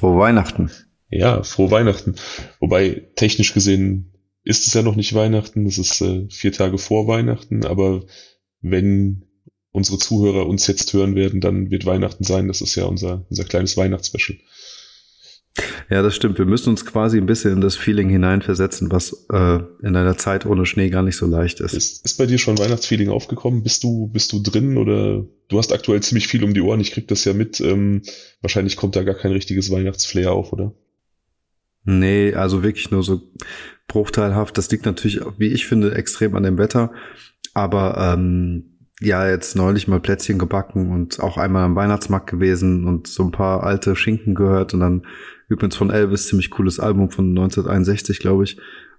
Frohe Weihnachten. Ja, frohe Weihnachten. Wobei technisch gesehen ist es ja noch nicht Weihnachten, es ist äh, vier Tage vor Weihnachten, aber wenn unsere Zuhörer uns jetzt hören werden, dann wird Weihnachten sein. Das ist ja unser, unser kleines Weihnachtsspecial. Ja, das stimmt. Wir müssen uns quasi ein bisschen in das Feeling hineinversetzen, was äh, in einer Zeit ohne Schnee gar nicht so leicht ist. ist. Ist bei dir schon Weihnachtsfeeling aufgekommen? Bist du, bist du drin oder du hast aktuell ziemlich viel um die Ohren? Ich krieg das ja mit. Ähm, wahrscheinlich kommt da gar kein richtiges Weihnachtsflair auf, oder? Nee, also wirklich nur so bruchteilhaft. Das liegt natürlich, wie ich finde, extrem an dem Wetter. Aber ähm, ja, jetzt neulich mal Plätzchen gebacken und auch einmal am Weihnachtsmarkt gewesen und so ein paar alte Schinken gehört und dann übrigens von Elvis, ziemlich cooles Album von 1961, glaube ich.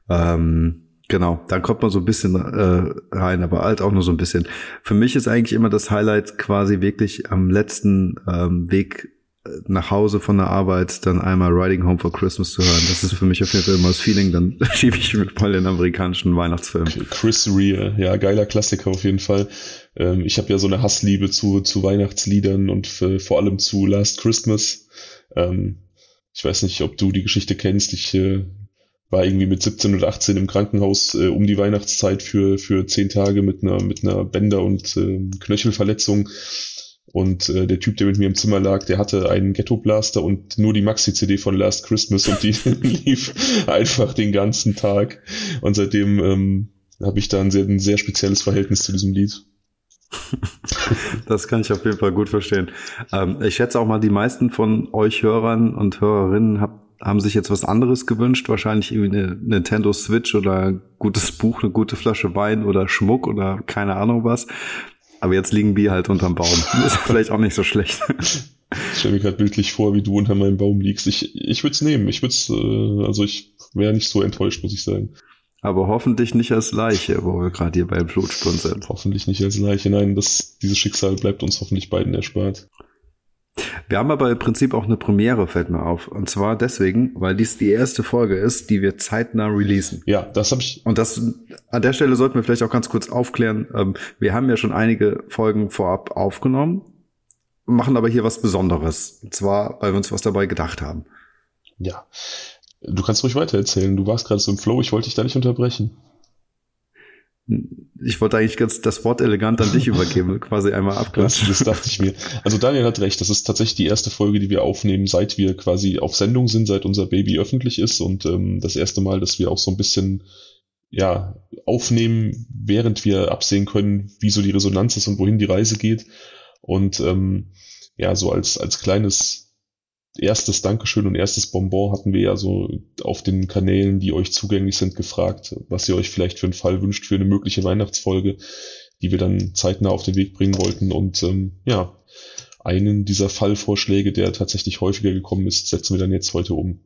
Ähm, genau, dann kommt man so ein bisschen äh, rein, aber alt auch nur so ein bisschen. Für mich ist eigentlich immer das Highlight quasi wirklich am letzten ähm, Weg nach Hause von der Arbeit dann einmal Riding Home for Christmas zu hören. Das ist für mich auf jeden Fall immer das Feeling. Dann schiebe ich mir mal den amerikanischen Weihnachtsfilm. Chris Rea, ja, geiler Klassiker auf jeden Fall. Ähm, ich habe ja so eine Hassliebe zu, zu Weihnachtsliedern und für, vor allem zu Last Christmas. Ähm, ich weiß nicht, ob du die Geschichte kennst. Ich äh, war irgendwie mit 17 oder 18 im Krankenhaus äh, um die Weihnachtszeit für, für zehn Tage mit einer, mit einer Bänder- und äh, Knöchelverletzung und äh, der Typ, der mit mir im Zimmer lag, der hatte einen Ghetto-Blaster und nur die Maxi-CD von Last Christmas und die lief einfach den ganzen Tag. Und seitdem ähm, habe ich da ein sehr, ein sehr spezielles Verhältnis zu diesem Lied. Das kann ich auf jeden Fall gut verstehen. Ähm, ich schätze auch mal, die meisten von euch Hörern und Hörerinnen hab, haben sich jetzt was anderes gewünscht. Wahrscheinlich irgendwie eine Nintendo Switch oder ein gutes Buch, eine gute Flasche Wein oder Schmuck oder keine Ahnung was. Aber jetzt liegen wir halt unterm Baum. ist vielleicht auch nicht so schlecht. Ich stelle mir gerade bildlich vor, wie du unter meinem Baum liegst. Ich, ich würde es nehmen. Ich würde es, äh, also ich wäre nicht so enttäuscht, muss ich sagen. Aber hoffentlich nicht als Leiche, wo wir gerade hier beim Blutsprung sind. Hoffentlich nicht als Leiche. Nein, das, dieses Schicksal bleibt uns hoffentlich beiden erspart. Wir haben aber im Prinzip auch eine Premiere, fällt mir auf. Und zwar deswegen, weil dies die erste Folge ist, die wir zeitnah releasen. Ja, das habe ich. Und das an der Stelle sollten wir vielleicht auch ganz kurz aufklären. Ähm, wir haben ja schon einige Folgen vorab aufgenommen, machen aber hier was Besonderes. Und zwar, weil wir uns was dabei gedacht haben. Ja. Du kannst ruhig weiter erzählen. Du warst gerade so im Flow, ich wollte dich da nicht unterbrechen. Ich wollte eigentlich ganz das Wort elegant an dich übergeben, quasi einmal abklatschen. Das, das dachte ich mir. Also Daniel hat recht, das ist tatsächlich die erste Folge, die wir aufnehmen, seit wir quasi auf Sendung sind, seit unser Baby öffentlich ist und ähm, das erste Mal, dass wir auch so ein bisschen ja aufnehmen, während wir absehen können, wie so die Resonanz ist und wohin die Reise geht. Und ähm, ja, so als als kleines erstes Dankeschön und erstes Bonbon hatten wir ja so auf den Kanälen, die euch zugänglich sind, gefragt, was ihr euch vielleicht für einen Fall wünscht für eine mögliche Weihnachtsfolge, die wir dann zeitnah auf den Weg bringen wollten. Und ähm, ja, einen dieser Fallvorschläge, der tatsächlich häufiger gekommen ist, setzen wir dann jetzt heute um.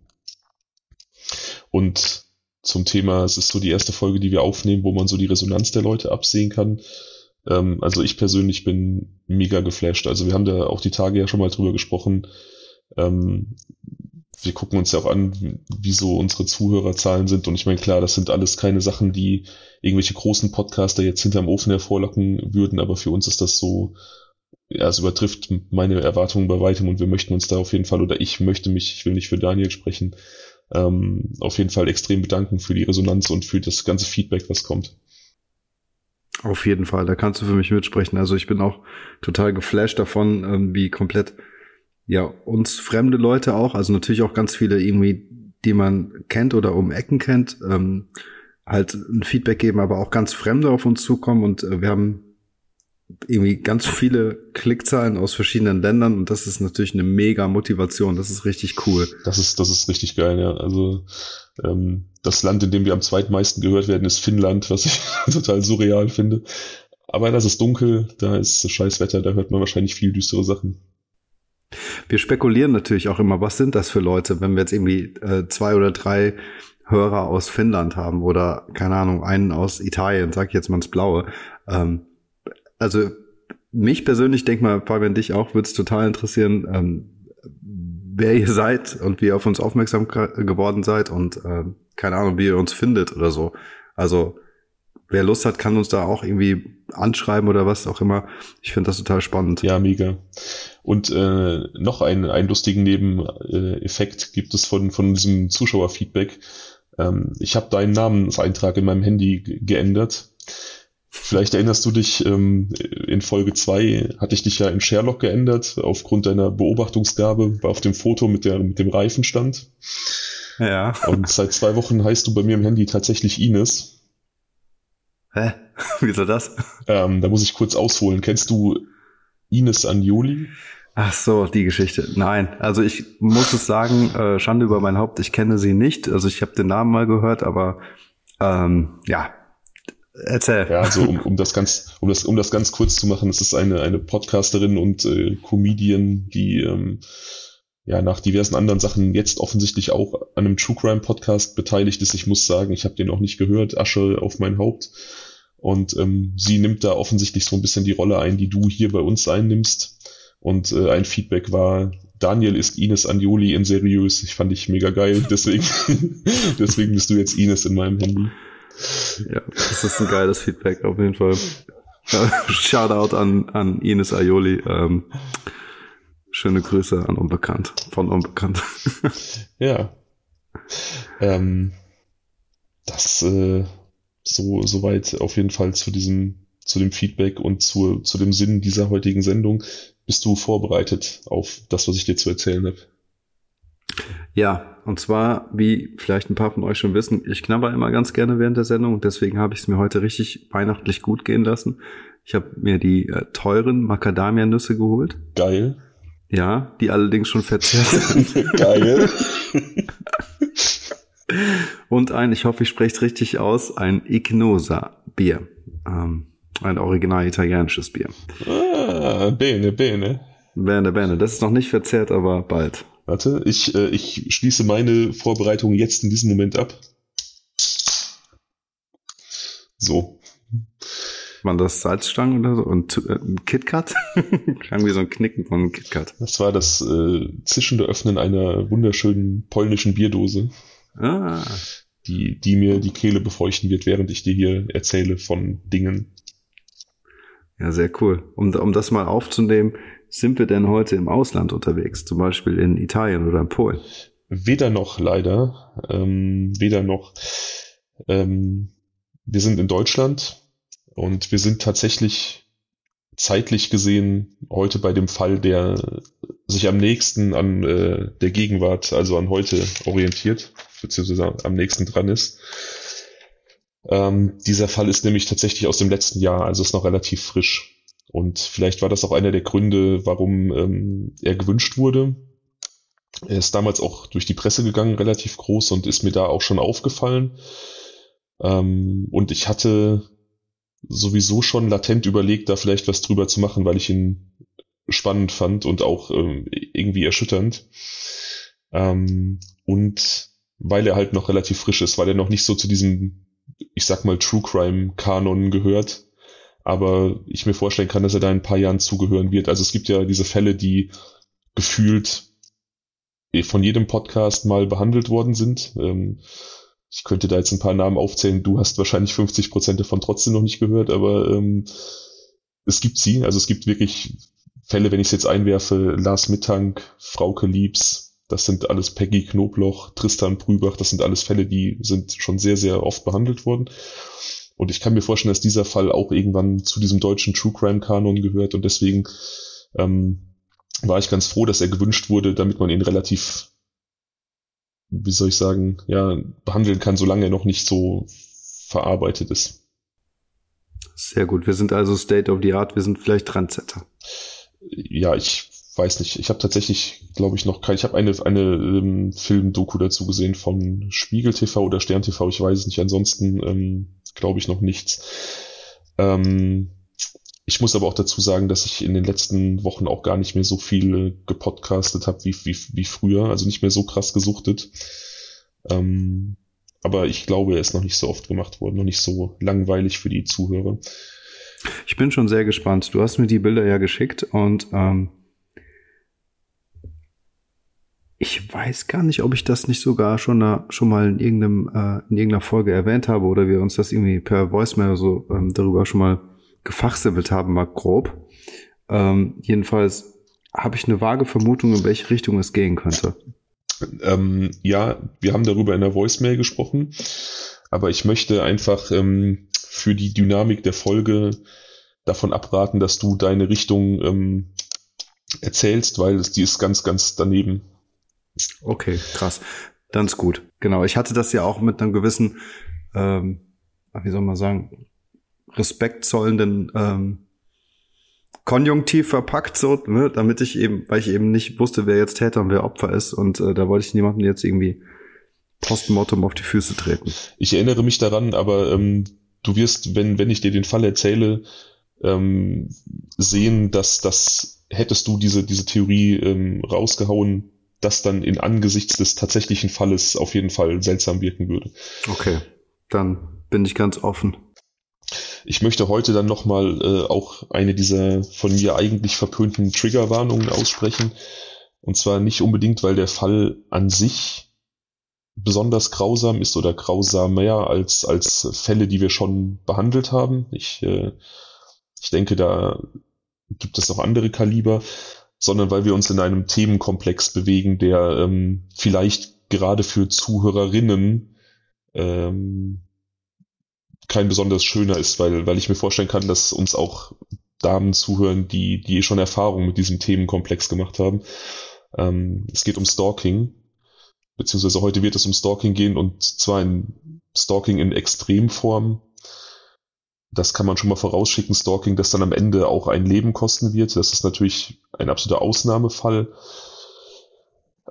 Und zum Thema, es ist so die erste Folge, die wir aufnehmen, wo man so die Resonanz der Leute absehen kann. Ähm, also ich persönlich bin mega geflasht. Also wir haben da auch die Tage ja schon mal drüber gesprochen, ähm, wir gucken uns ja auch an, wie so unsere Zuhörerzahlen sind. Und ich meine, klar, das sind alles keine Sachen, die irgendwelche großen Podcaster jetzt hinterm Ofen hervorlocken würden, aber für uns ist das so, ja, es übertrifft meine Erwartungen bei weitem und wir möchten uns da auf jeden Fall, oder ich möchte mich, ich will nicht für Daniel sprechen, ähm, auf jeden Fall extrem bedanken für die Resonanz und für das ganze Feedback, was kommt. Auf jeden Fall, da kannst du für mich mitsprechen. Also ich bin auch total geflasht davon, ähm, wie komplett ja, uns fremde Leute auch, also natürlich auch ganz viele irgendwie, die man kennt oder um Ecken kennt, ähm, halt ein Feedback geben, aber auch ganz Fremde auf uns zukommen und äh, wir haben irgendwie ganz viele Klickzahlen aus verschiedenen Ländern und das ist natürlich eine mega Motivation. Das ist richtig cool. Das ist, das ist richtig geil, ja. Also ähm, das Land, in dem wir am zweitmeisten gehört werden, ist Finnland, was ich total surreal finde. Aber das ist dunkel, da ist scheiß Wetter, da hört man wahrscheinlich viel düstere Sachen. Wir spekulieren natürlich auch immer, was sind das für Leute, wenn wir jetzt irgendwie äh, zwei oder drei Hörer aus Finnland haben oder keine Ahnung, einen aus Italien, sag ich jetzt mal ins Blaue. Ähm, also mich persönlich, denk mal, Fabian, dich auch, würde es total interessieren, ähm, wer ihr seid und wie ihr auf uns aufmerksam geworden seid und äh, keine Ahnung, wie ihr uns findet oder so. Also wer Lust hat, kann uns da auch irgendwie anschreiben oder was auch immer. Ich finde das total spannend. Ja, mega. Und äh, noch einen, einen lustigen Nebeneffekt gibt es von, von diesem Zuschauerfeedback. Ähm, ich habe deinen Namenseintrag in meinem Handy geändert. Vielleicht erinnerst du dich, ähm, in Folge 2 hatte ich dich ja in Sherlock geändert, aufgrund deiner Beobachtungsgabe, auf dem Foto mit, der, mit dem Reifenstand. Ja. Und seit zwei Wochen heißt du bei mir im Handy tatsächlich Ines. Hä? Wieso das? Ähm, da muss ich kurz ausholen. Kennst du Ines Anjoli? Ach so, die Geschichte. Nein, also ich muss es sagen, äh, Schande über mein Haupt, ich kenne sie nicht. Also ich habe den Namen mal gehört, aber ähm, ja, erzähl. Ja, also um, um das ganz, um das, um das ganz kurz zu machen, es ist eine eine Podcasterin und äh, Comedian, die ähm, ja nach diversen anderen Sachen jetzt offensichtlich auch an einem True Crime Podcast beteiligt ist. Ich muss sagen, ich habe den auch nicht gehört. Asche auf mein Haupt. Und ähm, sie nimmt da offensichtlich so ein bisschen die Rolle ein, die du hier bei uns einnimmst. Und äh, ein Feedback war, Daniel ist Ines Anjoli in seriös. Ich fand ich mega geil, deswegen, deswegen bist du jetzt Ines in meinem Handy. Ja, das ist ein geiles Feedback auf jeden Fall. Shoutout an, an Ines Aioli. Ähm, schöne Grüße an Unbekannt, von Unbekannt. ja. Ähm, das äh, so soweit auf jeden Fall zu diesem zu dem Feedback und zu, zu dem Sinn dieser heutigen Sendung. Bist du vorbereitet auf das, was ich dir zu erzählen habe? Ja, und zwar, wie vielleicht ein paar von euch schon wissen, ich knabber immer ganz gerne während der Sendung und deswegen habe ich es mir heute richtig weihnachtlich gut gehen lassen. Ich habe mir die äh, teuren Macadamia-Nüsse geholt. Geil. Ja, die allerdings schon verzehrt sind. Geil. und ein, ich hoffe, ich spreche es richtig aus, ein Ignosa-Bier. Ähm, ein original italienisches Bier. Ah, bene, bene. Bene, bene. Das ist noch nicht verzehrt, aber bald. Warte, ich, äh, ich schließe meine Vorbereitung jetzt in diesem Moment ab. So. Waren das Salzstangen oder so? Und äh, KitKat? Klang wie so ein Knicken von KitKat. Das war das äh, zischende Öffnen einer wunderschönen polnischen Bierdose. Ah. Die, die mir die Kehle befeuchten wird, während ich dir hier erzähle von Dingen. Ja, sehr cool. Um, um das mal aufzunehmen, sind wir denn heute im Ausland unterwegs, zum Beispiel in Italien oder in Polen? Weder noch, leider. Ähm, weder noch. Ähm, wir sind in Deutschland und wir sind tatsächlich zeitlich gesehen heute bei dem Fall, der sich am nächsten an äh, der Gegenwart, also an heute orientiert, beziehungsweise am nächsten dran ist. Ähm, dieser Fall ist nämlich tatsächlich aus dem letzten Jahr, also ist noch relativ frisch. Und vielleicht war das auch einer der Gründe, warum ähm, er gewünscht wurde. Er ist damals auch durch die Presse gegangen, relativ groß, und ist mir da auch schon aufgefallen. Ähm, und ich hatte sowieso schon latent überlegt, da vielleicht was drüber zu machen, weil ich ihn spannend fand und auch ähm, irgendwie erschütternd. Ähm, und weil er halt noch relativ frisch ist, weil er noch nicht so zu diesem ich sag mal, True Crime Kanon gehört. Aber ich mir vorstellen kann, dass er da in ein paar Jahren zugehören wird. Also es gibt ja diese Fälle, die gefühlt von jedem Podcast mal behandelt worden sind. Ähm, ich könnte da jetzt ein paar Namen aufzählen. Du hast wahrscheinlich 50 Prozent davon trotzdem noch nicht gehört, aber ähm, es gibt sie. Also es gibt wirklich Fälle, wenn ich es jetzt einwerfe, Lars Mittank, Frauke Liebs, das sind alles Peggy Knobloch, Tristan Brübach, das sind alles Fälle, die sind schon sehr, sehr oft behandelt worden. Und ich kann mir vorstellen, dass dieser Fall auch irgendwann zu diesem deutschen True Crime Kanon gehört und deswegen ähm, war ich ganz froh, dass er gewünscht wurde, damit man ihn relativ, wie soll ich sagen, ja, behandeln kann, solange er noch nicht so verarbeitet ist. Sehr gut. Wir sind also State of the Art, wir sind vielleicht Trendsetter. Ja, ich weiß nicht. Ich habe tatsächlich, glaube ich, noch kein. Ich habe eine eine ähm, Film-Doku dazu gesehen von Spiegel TV oder Stern TV. Ich weiß es nicht. Ansonsten ähm, glaube ich noch nichts. Ähm, ich muss aber auch dazu sagen, dass ich in den letzten Wochen auch gar nicht mehr so viel gepodcastet habe wie, wie, wie früher. Also nicht mehr so krass gesuchtet. Ähm, aber ich glaube, er ist noch nicht so oft gemacht worden, noch nicht so langweilig für die Zuhörer. Ich bin schon sehr gespannt. Du hast mir die Bilder ja geschickt und ähm, ich weiß gar nicht, ob ich das nicht sogar schon, da, schon mal in, irgendeinem, äh, in irgendeiner Folge erwähnt habe oder wir uns das irgendwie per Voicemail so ähm, darüber schon mal gefachsimpelt haben, mal grob. Ähm, jedenfalls habe ich eine vage Vermutung, in welche Richtung es gehen könnte. Ähm, ja, wir haben darüber in der Voicemail gesprochen, aber ich möchte einfach ähm, für die Dynamik der Folge davon abraten, dass du deine Richtung ähm, erzählst, weil es, die ist ganz, ganz daneben. Okay, krass. Dann ist gut. Genau. Ich hatte das ja auch mit einem gewissen, ähm, wie soll man sagen, respektzollenden ähm, Konjunktiv verpackt, so, ne, damit ich eben, weil ich eben nicht wusste, wer jetzt Täter und wer Opfer ist. Und äh, da wollte ich niemandem jetzt irgendwie postmortem auf die Füße treten. Ich erinnere mich daran, aber ähm, du wirst, wenn, wenn ich dir den Fall erzähle, ähm, sehen, dass das hättest du diese, diese Theorie ähm, rausgehauen, das dann in angesichts des tatsächlichen Falles auf jeden Fall seltsam wirken würde. Okay, dann bin ich ganz offen. Ich möchte heute dann nochmal äh, auch eine dieser von mir eigentlich verpönten Triggerwarnungen aussprechen. Und zwar nicht unbedingt, weil der Fall an sich besonders grausam ist oder grausamer als, als Fälle, die wir schon behandelt haben. Ich, äh, ich denke, da gibt es auch andere Kaliber, sondern weil wir uns in einem Themenkomplex bewegen, der ähm, vielleicht gerade für Zuhörerinnen ähm, kein besonders schöner ist, weil, weil ich mir vorstellen kann, dass uns auch Damen zuhören, die, die schon Erfahrung mit diesem Themenkomplex gemacht haben. Ähm, es geht um Stalking, beziehungsweise heute wird es um Stalking gehen und zwar in Stalking in Extremform. Das kann man schon mal vorausschicken, Stalking, das dann am Ende auch ein Leben kosten wird. Das ist natürlich ein absoluter Ausnahmefall.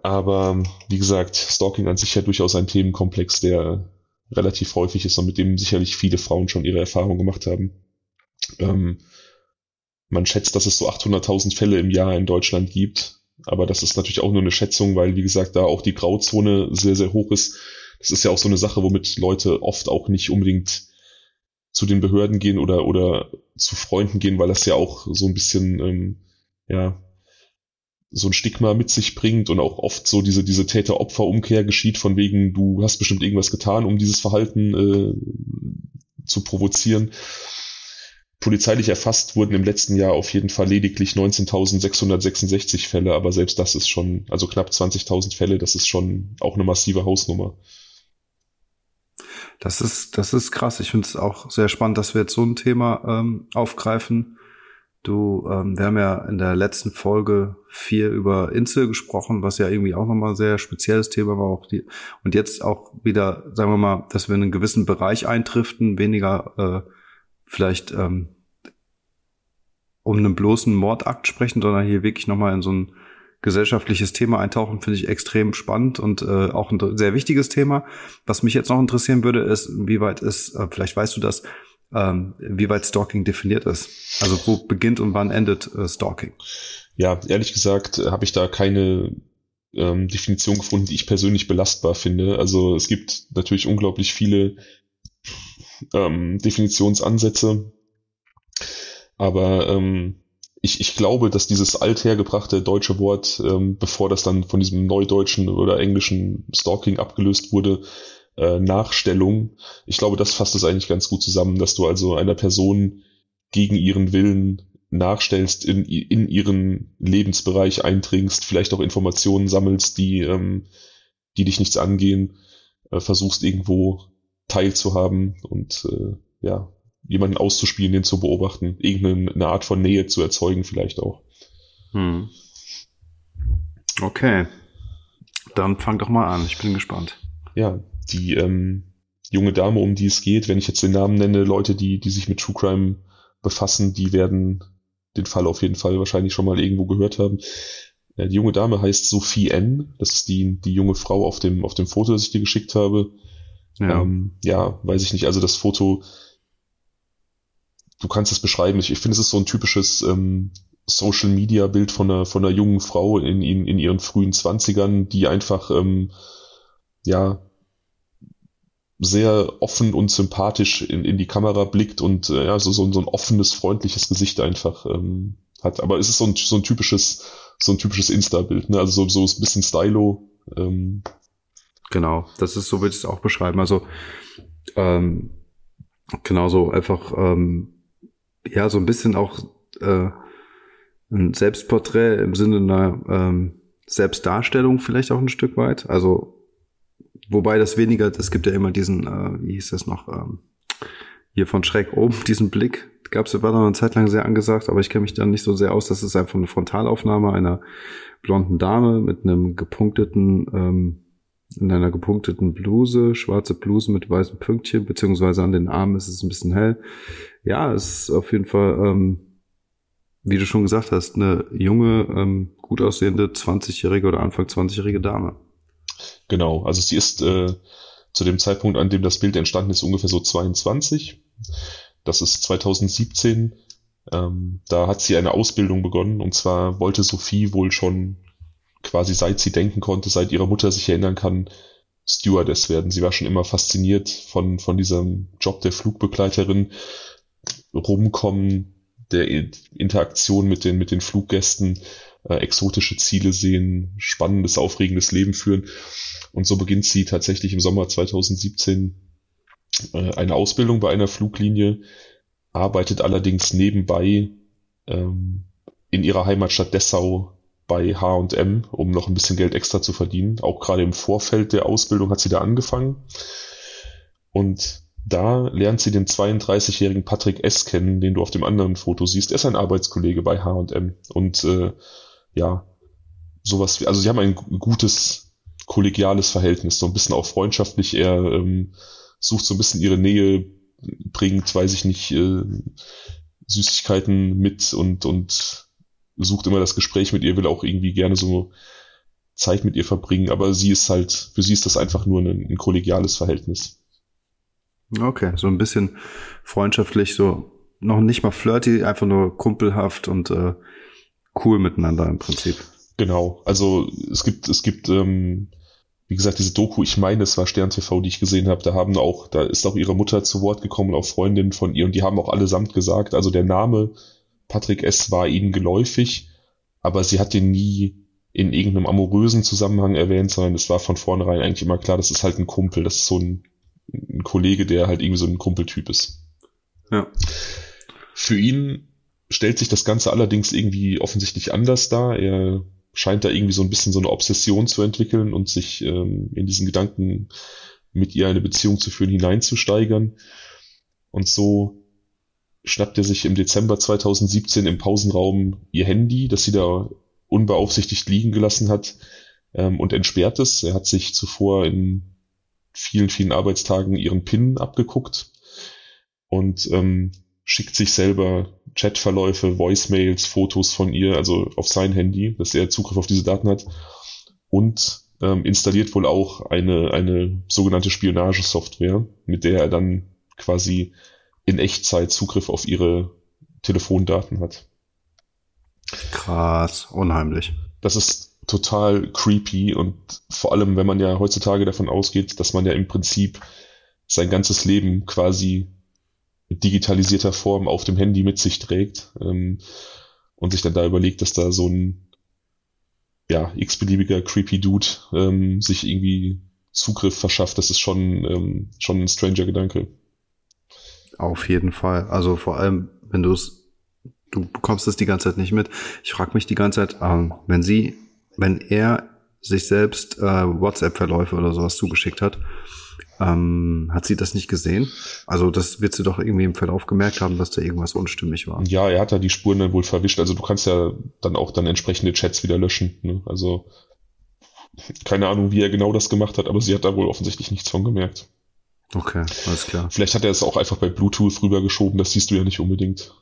Aber wie gesagt, Stalking an sich ja durchaus ein Themenkomplex, der relativ häufig ist und mit dem sicherlich viele Frauen schon ihre Erfahrungen gemacht haben. Ähm, man schätzt, dass es so 800.000 Fälle im Jahr in Deutschland gibt. Aber das ist natürlich auch nur eine Schätzung, weil, wie gesagt, da auch die Grauzone sehr, sehr hoch ist. Das ist ja auch so eine Sache, womit Leute oft auch nicht unbedingt zu den Behörden gehen oder, oder zu Freunden gehen, weil das ja auch so ein bisschen, ähm, ja, so ein Stigma mit sich bringt und auch oft so diese, diese Täter-Opfer-Umkehr geschieht, von wegen, du hast bestimmt irgendwas getan, um dieses Verhalten äh, zu provozieren. Polizeilich erfasst wurden im letzten Jahr auf jeden Fall lediglich 19.666 Fälle, aber selbst das ist schon, also knapp 20.000 Fälle, das ist schon auch eine massive Hausnummer. Das ist, das ist krass. Ich finde es auch sehr spannend, dass wir jetzt so ein Thema ähm, aufgreifen Du, ähm, wir haben ja in der letzten Folge vier über Insel gesprochen, was ja irgendwie auch nochmal ein sehr spezielles Thema war. Auch die, und jetzt auch wieder, sagen wir mal, dass wir in einen gewissen Bereich eintriften, weniger äh, vielleicht ähm, um einen bloßen Mordakt sprechen, sondern hier wirklich nochmal in so ein gesellschaftliches Thema eintauchen, finde ich extrem spannend und äh, auch ein sehr wichtiges Thema. Was mich jetzt noch interessieren würde, ist, wie weit ist, äh, vielleicht weißt du das, ähm, wie weit Stalking definiert ist. Also wo beginnt und wann endet äh, Stalking? Ja, ehrlich gesagt äh, habe ich da keine ähm, Definition gefunden, die ich persönlich belastbar finde. Also es gibt natürlich unglaublich viele ähm, Definitionsansätze, aber ähm, ich, ich glaube, dass dieses althergebrachte deutsche Wort, ähm, bevor das dann von diesem neudeutschen oder englischen Stalking abgelöst wurde, äh, Nachstellung. Ich glaube, das fasst es eigentlich ganz gut zusammen, dass du also einer Person gegen ihren Willen nachstellst, in, in ihren Lebensbereich eindringst, vielleicht auch Informationen sammelst, die, ähm, die dich nichts angehen, äh, versuchst irgendwo teilzuhaben und äh, ja, jemanden auszuspielen, den zu beobachten, irgendeine Art von Nähe zu erzeugen, vielleicht auch. Hm. Okay. Dann fang doch mal an, ich bin gespannt. Ja, die ähm, junge Dame, um die es geht, wenn ich jetzt den Namen nenne, Leute, die, die sich mit True Crime befassen, die werden den Fall auf jeden Fall wahrscheinlich schon mal irgendwo gehört haben. Äh, die junge Dame heißt Sophie N. Das ist die, die junge Frau auf dem, auf dem Foto, das ich dir geschickt habe. Ja. Ähm, ja, weiß ich nicht. Also das Foto, du kannst es beschreiben. Ich, ich finde, es ist so ein typisches ähm, Social Media Bild von einer, von einer jungen Frau in, in, in ihren frühen Zwanzigern, die einfach, ähm, ja, sehr offen und sympathisch in, in die Kamera blickt und äh, ja, so, so, so ein offenes, freundliches Gesicht einfach ähm, hat. Aber es ist so ein, so ein typisches, so ein typisches Insta-Bild, ne? Also so, so ein bisschen Stylo. Ähm. Genau, das ist so würde ich es auch beschreiben. Also ähm, genauso einfach ähm, ja so ein bisschen auch äh, ein Selbstporträt im Sinne einer ähm, Selbstdarstellung vielleicht auch ein Stück weit. Also wobei das weniger, es gibt ja immer diesen, äh, wie hieß das noch, ähm, hier von schräg oben, diesen Blick. Gab es war noch eine Zeit lang sehr angesagt, aber ich kenne mich dann nicht so sehr aus. Das ist einfach eine Frontalaufnahme einer blonden Dame mit einem gepunkteten, ähm, in einer gepunkteten Bluse, schwarze Bluse mit weißen Pünktchen, beziehungsweise an den Armen ist es ein bisschen hell. Ja, es ist auf jeden Fall, ähm, wie du schon gesagt hast, eine junge, ähm, gut aussehende 20-jährige oder Anfang 20-jährige Dame. Genau, also sie ist äh, zu dem Zeitpunkt, an dem das Bild entstanden ist, ungefähr so 22. Das ist 2017. Ähm, da hat sie eine Ausbildung begonnen und zwar wollte Sophie wohl schon quasi seit sie denken konnte, seit ihrer Mutter sich erinnern kann, Stewardess werden. Sie war schon immer fasziniert von, von diesem Job der Flugbegleiterin, rumkommen, der Interaktion mit den, mit den Fluggästen, äh, exotische Ziele sehen, spannendes, aufregendes Leben führen. Und so beginnt sie tatsächlich im Sommer 2017 äh, eine Ausbildung bei einer Fluglinie, arbeitet allerdings nebenbei ähm, in ihrer Heimatstadt Dessau bei H&M, um noch ein bisschen Geld extra zu verdienen. Auch gerade im Vorfeld der Ausbildung hat sie da angefangen. Und da lernt sie den 32-jährigen Patrick S. kennen, den du auf dem anderen Foto siehst. Er ist ein Arbeitskollege bei H&M. Und äh, ja, sowas wie, also sie haben ein gutes kollegiales Verhältnis, so ein bisschen auch freundschaftlich. Er ähm, sucht so ein bisschen ihre Nähe, bringt, weiß ich nicht, äh, Süßigkeiten mit und, und sucht immer das Gespräch mit ihr, will auch irgendwie gerne so Zeit mit ihr verbringen, aber sie ist halt, für sie ist das einfach nur ein, ein kollegiales Verhältnis. Okay, so ein bisschen freundschaftlich, so noch nicht mal flirty, einfach nur kumpelhaft und äh, cool miteinander im Prinzip. Genau, also es gibt, es gibt, ähm, wie gesagt, diese Doku, ich meine, es war Stern TV, die ich gesehen habe, da haben auch, da ist auch ihre Mutter zu Wort gekommen, auch Freundinnen von ihr und die haben auch allesamt gesagt, also der Name Patrick S. war ihnen geläufig, aber sie hat den nie in irgendeinem amorösen Zusammenhang erwähnt, sondern es war von vornherein eigentlich immer klar, das ist halt ein Kumpel, das ist so ein, ein Kollege, der halt irgendwie so ein Kumpeltyp ist. Ja. Für ihn stellt sich das Ganze allerdings irgendwie offensichtlich anders dar. Er scheint da irgendwie so ein bisschen so eine Obsession zu entwickeln und sich ähm, in diesen Gedanken mit ihr eine Beziehung zu führen hineinzusteigern. Und so schnappt er sich im Dezember 2017 im Pausenraum ihr Handy, das sie da unbeaufsichtigt liegen gelassen hat, ähm, und entsperrt es. Er hat sich zuvor in vielen, vielen Arbeitstagen ihren PIN abgeguckt und ähm, schickt sich selber Chatverläufe, Voicemails, Fotos von ihr, also auf sein Handy, dass er Zugriff auf diese Daten hat und ähm, installiert wohl auch eine, eine sogenannte Spionagesoftware, mit der er dann quasi in Echtzeit Zugriff auf ihre Telefondaten hat. Krass, unheimlich. Das ist total creepy und vor allem, wenn man ja heutzutage davon ausgeht, dass man ja im Prinzip sein ganzes Leben quasi mit digitalisierter Form auf dem Handy mit sich trägt ähm, und sich dann da überlegt, dass da so ein ja, x-beliebiger creepy Dude ähm, sich irgendwie Zugriff verschafft, das ist schon, ähm, schon ein stranger Gedanke. Auf jeden Fall. Also vor allem, wenn du es, du bekommst es die ganze Zeit nicht mit. Ich frage mich die ganze Zeit, ähm, wenn sie, wenn er sich selbst äh, WhatsApp-Verläufe oder sowas zugeschickt hat, ähm, hat sie das nicht gesehen? Also das wird sie doch irgendwie im Verlauf gemerkt haben, dass da irgendwas unstimmig war. Ja, er hat da die Spuren dann wohl verwischt. Also du kannst ja dann auch dann entsprechende Chats wieder löschen. Ne? Also keine Ahnung, wie er genau das gemacht hat, aber sie hat da wohl offensichtlich nichts von gemerkt. Okay, alles klar. Vielleicht hat er es auch einfach bei Bluetooth rübergeschoben, das siehst du ja nicht unbedingt.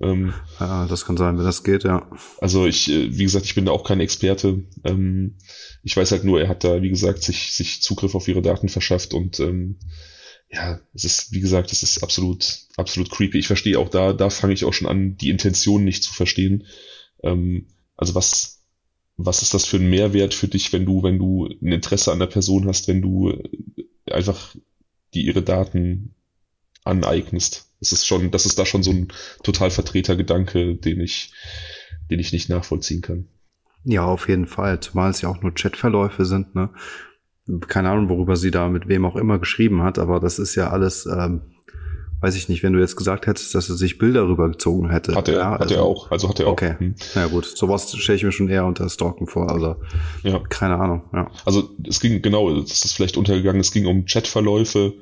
Ähm, ja, das kann sein, wenn das geht, ja. Also ich, äh, wie gesagt, ich bin da auch kein Experte. Ähm, ich weiß halt nur, er hat da, wie gesagt, sich, sich Zugriff auf ihre Daten verschafft und ähm, ja, es ist, wie gesagt, es ist absolut, absolut creepy. Ich verstehe auch da, da fange ich auch schon an, die Intention nicht zu verstehen. Ähm, also was, was ist das für ein Mehrwert für dich, wenn du, wenn du ein Interesse an der Person hast, wenn du einfach die ihre Daten aneignest. Das ist schon, das ist da schon so ein total vertreter Gedanke, den ich, den ich nicht nachvollziehen kann. Ja, auf jeden Fall. Zumal es ja auch nur Chatverläufe sind, ne? Keine Ahnung, worüber sie da mit wem auch immer geschrieben hat, aber das ist ja alles, ähm, weiß ich nicht, wenn du jetzt gesagt hättest, dass er sich Bilder rübergezogen hätte. Hat er, ja, hat er also- auch. Also hat er auch. Okay, Hm. na gut, sowas stelle ich mir schon eher unter Stalken vor, also Ja. keine Ahnung, ja. Also es ging, genau, das ist vielleicht untergegangen, es ging um Chatverläufe,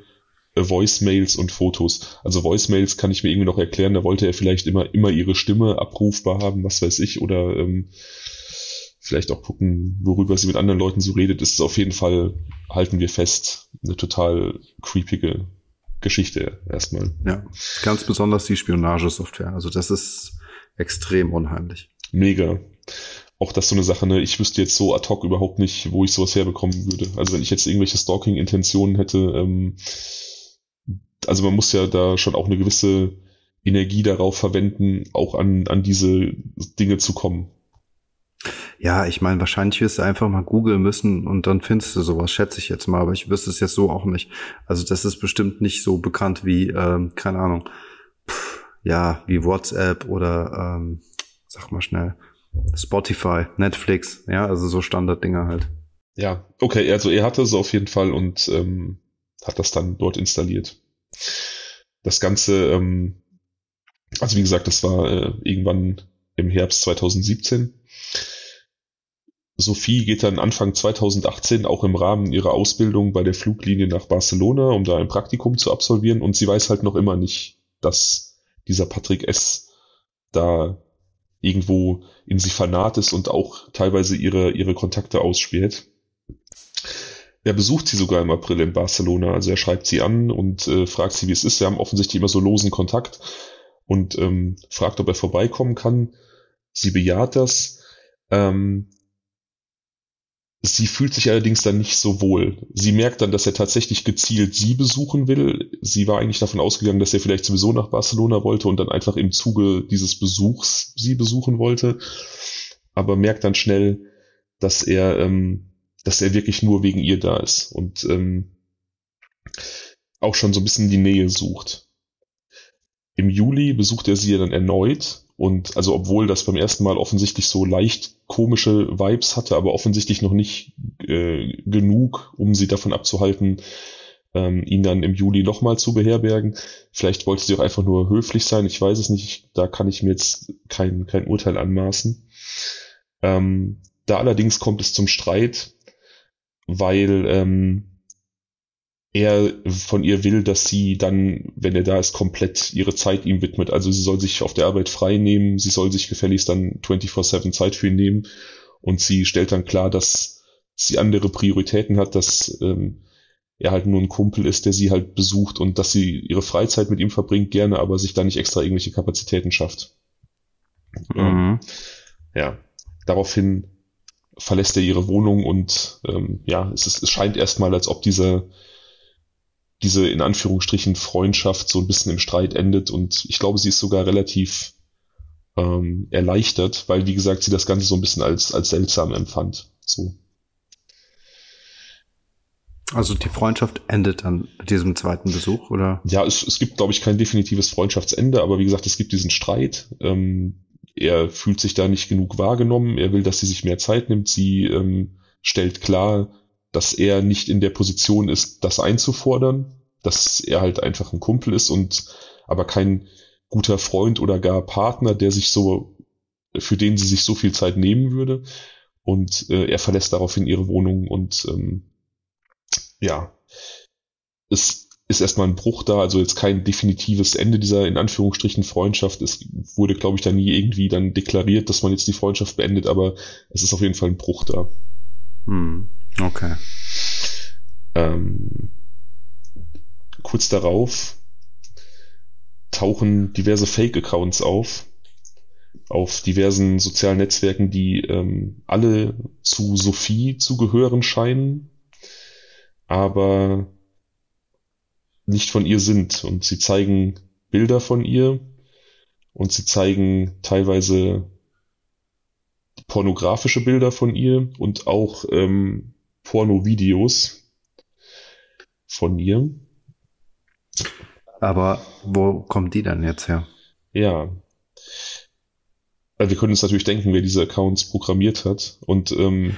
äh, Voicemails und Fotos. Also Voicemails kann ich mir irgendwie noch erklären, da wollte er vielleicht immer, immer ihre Stimme abrufbar haben, was weiß ich, oder ähm, vielleicht auch gucken, worüber sie mit anderen Leuten so redet. Ist es auf jeden Fall, halten wir fest, eine total creepige Geschichte erstmal. Ja, ganz besonders die Spionagesoftware. Also das ist extrem unheimlich. Mega. Auch das so eine Sache, ne? Ich wüsste jetzt so ad hoc überhaupt nicht, wo ich sowas herbekommen würde. Also wenn ich jetzt irgendwelche Stalking-Intentionen hätte, ähm, also man muss ja da schon auch eine gewisse Energie darauf verwenden, auch an, an diese Dinge zu kommen. Ja, ich meine, wahrscheinlich wirst du einfach mal googeln müssen und dann findest du sowas, schätze ich jetzt mal, aber ich wüsste es jetzt so auch nicht. Also das ist bestimmt nicht so bekannt wie, ähm, keine Ahnung, pff, ja, wie WhatsApp oder, ähm, sag mal schnell, Spotify, Netflix, ja, also so Standarddinger halt. Ja, okay, also er hatte es auf jeden Fall und ähm, hat das dann dort installiert. Das Ganze, ähm, also wie gesagt, das war äh, irgendwann im Herbst 2017. Sophie geht dann Anfang 2018 auch im Rahmen ihrer Ausbildung bei der Fluglinie nach Barcelona, um da ein Praktikum zu absolvieren. Und sie weiß halt noch immer nicht, dass dieser Patrick S. da irgendwo in sie fanat ist und auch teilweise ihre, ihre Kontakte ausspäht. Er besucht sie sogar im April in Barcelona. Also er schreibt sie an und äh, fragt sie, wie es ist. Sie haben offensichtlich immer so losen Kontakt und ähm, fragt, ob er vorbeikommen kann. Sie bejaht das. Ähm, sie fühlt sich allerdings dann nicht so wohl. Sie merkt dann, dass er tatsächlich gezielt sie besuchen will. Sie war eigentlich davon ausgegangen, dass er vielleicht sowieso nach Barcelona wollte und dann einfach im Zuge dieses Besuchs sie besuchen wollte. Aber merkt dann schnell, dass er, ähm, dass er wirklich nur wegen ihr da ist und ähm, auch schon so ein bisschen die Nähe sucht. Im Juli besucht er sie dann erneut und also obwohl das beim ersten Mal offensichtlich so leicht komische Vibes hatte, aber offensichtlich noch nicht äh, genug, um sie davon abzuhalten, ähm, ihn dann im Juli nochmal zu beherbergen. Vielleicht wollte sie auch einfach nur höflich sein, ich weiß es nicht, da kann ich mir jetzt kein, kein Urteil anmaßen. Ähm, da allerdings kommt es zum Streit, weil ähm, er von ihr will, dass sie dann, wenn er da ist, komplett ihre Zeit ihm widmet. Also sie soll sich auf der Arbeit frei nehmen, sie soll sich gefälligst dann 24-7 Zeit für ihn nehmen und sie stellt dann klar, dass sie andere Prioritäten hat, dass ähm, er halt nur ein Kumpel ist, der sie halt besucht und dass sie ihre Freizeit mit ihm verbringt, gerne, aber sich da nicht extra irgendwelche Kapazitäten schafft. Mhm. Ja, daraufhin verlässt er ihre Wohnung und ähm, ja, es, ist, es scheint erstmal, als ob diese, diese in Anführungsstrichen Freundschaft so ein bisschen im Streit endet und ich glaube, sie ist sogar relativ ähm, erleichtert, weil wie gesagt, sie das Ganze so ein bisschen als, als seltsam empfand. So. Also die Freundschaft endet dann mit diesem zweiten Besuch, oder? Ja, es, es gibt, glaube ich, kein definitives Freundschaftsende, aber wie gesagt, es gibt diesen Streit. Ähm, er fühlt sich da nicht genug wahrgenommen, er will, dass sie sich mehr Zeit nimmt. Sie ähm, stellt klar, dass er nicht in der Position ist, das einzufordern, dass er halt einfach ein Kumpel ist und aber kein guter Freund oder gar Partner, der sich so, für den sie sich so viel Zeit nehmen würde. Und äh, er verlässt daraufhin ihre Wohnung und ähm, ja, es ist erstmal ein Bruch da, also jetzt kein definitives Ende dieser in Anführungsstrichen Freundschaft. Es wurde, glaube ich, da nie irgendwie dann deklariert, dass man jetzt die Freundschaft beendet, aber es ist auf jeden Fall ein Bruch da. Hm. Okay. Ähm, kurz darauf tauchen diverse Fake-Accounts auf, auf diversen sozialen Netzwerken, die ähm, alle zu Sophie zu gehören scheinen, aber nicht von ihr sind. Und sie zeigen Bilder von ihr und sie zeigen teilweise pornografische Bilder von ihr und auch ähm, Porno-Videos von ihr. Aber wo kommen die dann jetzt her? Ja. Wir können uns natürlich denken, wer diese Accounts programmiert hat. Und ähm,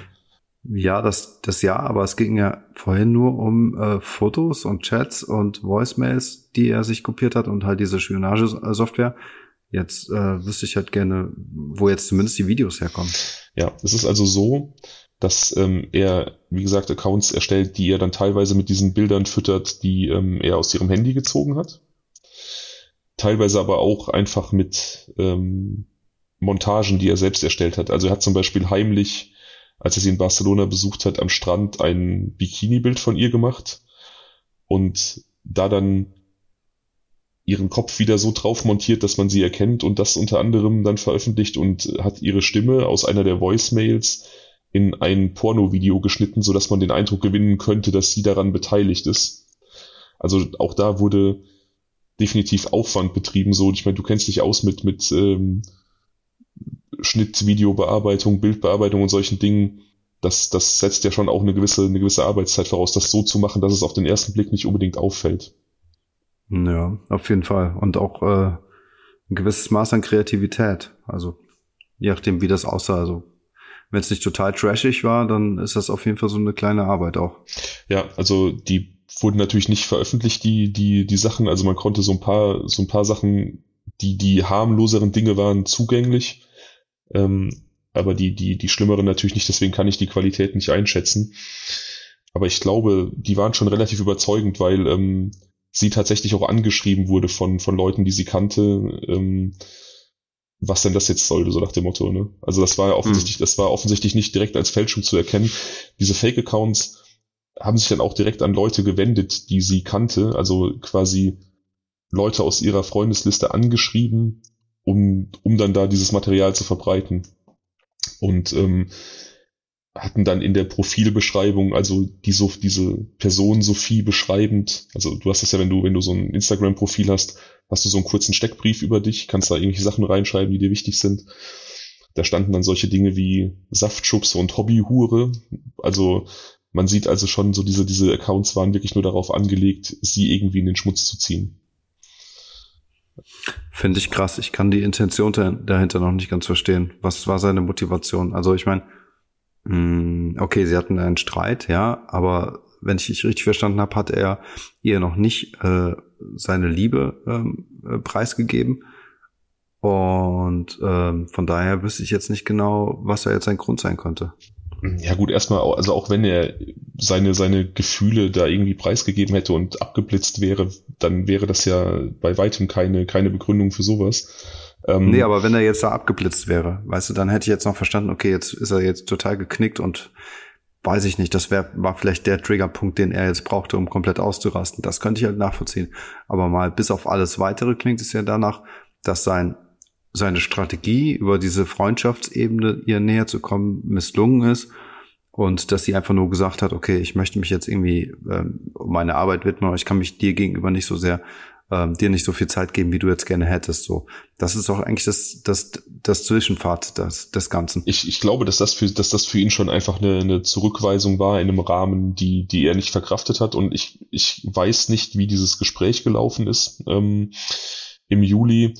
Ja, das, das ja, aber es ging ja vorhin nur um äh, Fotos und Chats und Voicemails, die er sich kopiert hat und halt diese Spionage-Software. Jetzt äh, wüsste ich halt gerne, wo jetzt zumindest die Videos herkommen. Ja, es ist also so, dass ähm, er, wie gesagt, Accounts erstellt, die er dann teilweise mit diesen Bildern füttert, die ähm, er aus ihrem Handy gezogen hat. Teilweise aber auch einfach mit ähm, Montagen, die er selbst erstellt hat. Also er hat zum Beispiel heimlich, als er sie in Barcelona besucht hat, am Strand ein Bikini-Bild von ihr gemacht und da dann ihren Kopf wieder so drauf montiert, dass man sie erkennt und das unter anderem dann veröffentlicht und hat ihre Stimme aus einer der Voicemails in ein Porno-Video geschnitten, so dass man den Eindruck gewinnen könnte, dass sie daran beteiligt ist. Also auch da wurde definitiv Aufwand betrieben. So, ich meine, du kennst dich aus mit mit ähm, Schnitt, Videobearbeitung, Bildbearbeitung und solchen Dingen. Das, das setzt ja schon auch eine gewisse, eine gewisse Arbeitszeit voraus, das so zu machen, dass es auf den ersten Blick nicht unbedingt auffällt. Ja, auf jeden Fall. Und auch äh, ein gewisses Maß an Kreativität. Also je nachdem, wie das aussah. Also wenn es nicht total trashig war, dann ist das auf jeden Fall so eine kleine Arbeit auch. Ja, also die wurden natürlich nicht veröffentlicht, die, die, die Sachen. Also man konnte so ein paar, so ein paar Sachen, die, die harmloseren Dinge waren zugänglich. Ähm, aber die, die, die schlimmeren natürlich nicht, deswegen kann ich die Qualität nicht einschätzen. Aber ich glaube, die waren schon relativ überzeugend, weil ähm, sie tatsächlich auch angeschrieben wurde von, von Leuten, die sie kannte, ähm, was denn das jetzt sollte, so nach dem Motto, ne? Also das war ja offensichtlich, mhm. das war offensichtlich nicht direkt als Fälschung zu erkennen. Diese Fake-Accounts haben sich dann auch direkt an Leute gewendet, die sie kannte, also quasi Leute aus ihrer Freundesliste angeschrieben, um, um dann da dieses Material zu verbreiten. Und ähm, hatten dann in der Profilbeschreibung, also die so, diese Person Sophie beschreibend, also du hast das ja, wenn du, wenn du so ein Instagram-Profil hast, hast du so einen kurzen Steckbrief über dich, kannst da irgendwelche Sachen reinschreiben, die dir wichtig sind. Da standen dann solche Dinge wie Saftschubse und Hobbyhure. Also man sieht also schon so diese, diese Accounts waren wirklich nur darauf angelegt, sie irgendwie in den Schmutz zu ziehen. Finde ich krass. Ich kann die Intention dahinter noch nicht ganz verstehen. Was war seine Motivation? Also ich meine, okay, sie hatten einen Streit, ja, aber wenn ich dich richtig verstanden habe, hat er ihr noch nicht äh, seine Liebe ähm, äh, preisgegeben. Und ähm, von daher wüsste ich jetzt nicht genau, was da jetzt sein Grund sein könnte. Ja gut, erstmal, also auch wenn er seine, seine Gefühle da irgendwie preisgegeben hätte und abgeblitzt wäre, dann wäre das ja bei weitem keine, keine Begründung für sowas. Ähm, nee, aber wenn er jetzt da abgeblitzt wäre, weißt du, dann hätte ich jetzt noch verstanden, okay, jetzt ist er jetzt total geknickt und weiß ich nicht, das wär, war vielleicht der Triggerpunkt, den er jetzt brauchte, um komplett auszurasten. Das könnte ich halt nachvollziehen. Aber mal bis auf alles weitere klingt es ja danach, dass sein, seine Strategie über diese Freundschaftsebene ihr näher zu kommen misslungen ist und dass sie einfach nur gesagt hat, okay, ich möchte mich jetzt irgendwie ähm, meine Arbeit widmen, aber ich kann mich dir gegenüber nicht so sehr ähm, dir nicht so viel Zeit geben, wie du jetzt gerne hättest. So, das ist auch eigentlich das das das Zwischenfahrt des, des Ganzen. Ich, ich glaube, dass das für dass das für ihn schon einfach eine, eine Zurückweisung war in einem Rahmen, die die er nicht verkraftet hat. Und ich ich weiß nicht, wie dieses Gespräch gelaufen ist ähm, im Juli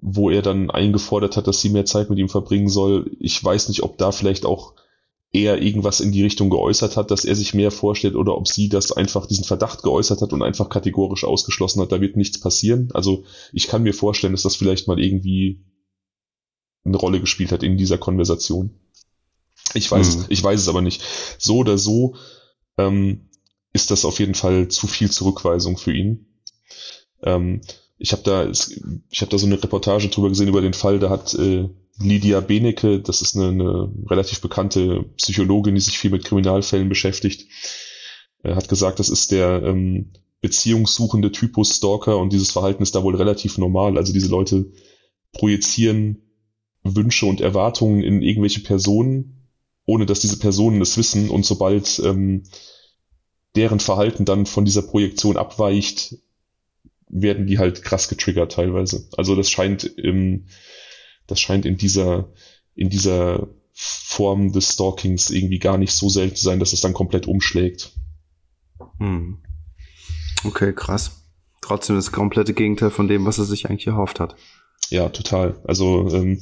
wo er dann eingefordert hat, dass sie mehr Zeit mit ihm verbringen soll. Ich weiß nicht, ob da vielleicht auch er irgendwas in die Richtung geäußert hat, dass er sich mehr vorstellt oder ob sie das einfach diesen Verdacht geäußert hat und einfach kategorisch ausgeschlossen hat, da wird nichts passieren. Also ich kann mir vorstellen, dass das vielleicht mal irgendwie eine Rolle gespielt hat in dieser Konversation. Ich weiß, mhm. ich weiß es aber nicht. So oder so ähm, ist das auf jeden Fall zu viel Zurückweisung für ihn. Ähm, ich habe da, ich habe da so eine Reportage drüber gesehen über den Fall, da hat äh, Lydia Benecke, das ist eine, eine relativ bekannte Psychologin, die sich viel mit Kriminalfällen beschäftigt, äh, hat gesagt, das ist der ähm, beziehungssuchende Typus Stalker und dieses Verhalten ist da wohl relativ normal. Also diese Leute projizieren Wünsche und Erwartungen in irgendwelche Personen, ohne dass diese Personen es wissen und sobald ähm, deren Verhalten dann von dieser Projektion abweicht, werden die halt krass getriggert teilweise. Also das scheint im das scheint in dieser, in dieser Form des Stalkings irgendwie gar nicht so selten zu sein, dass es dann komplett umschlägt. Hm. Okay, krass. Trotzdem das komplette Gegenteil von dem, was er sich eigentlich erhofft hat. Ja, total. Also ähm,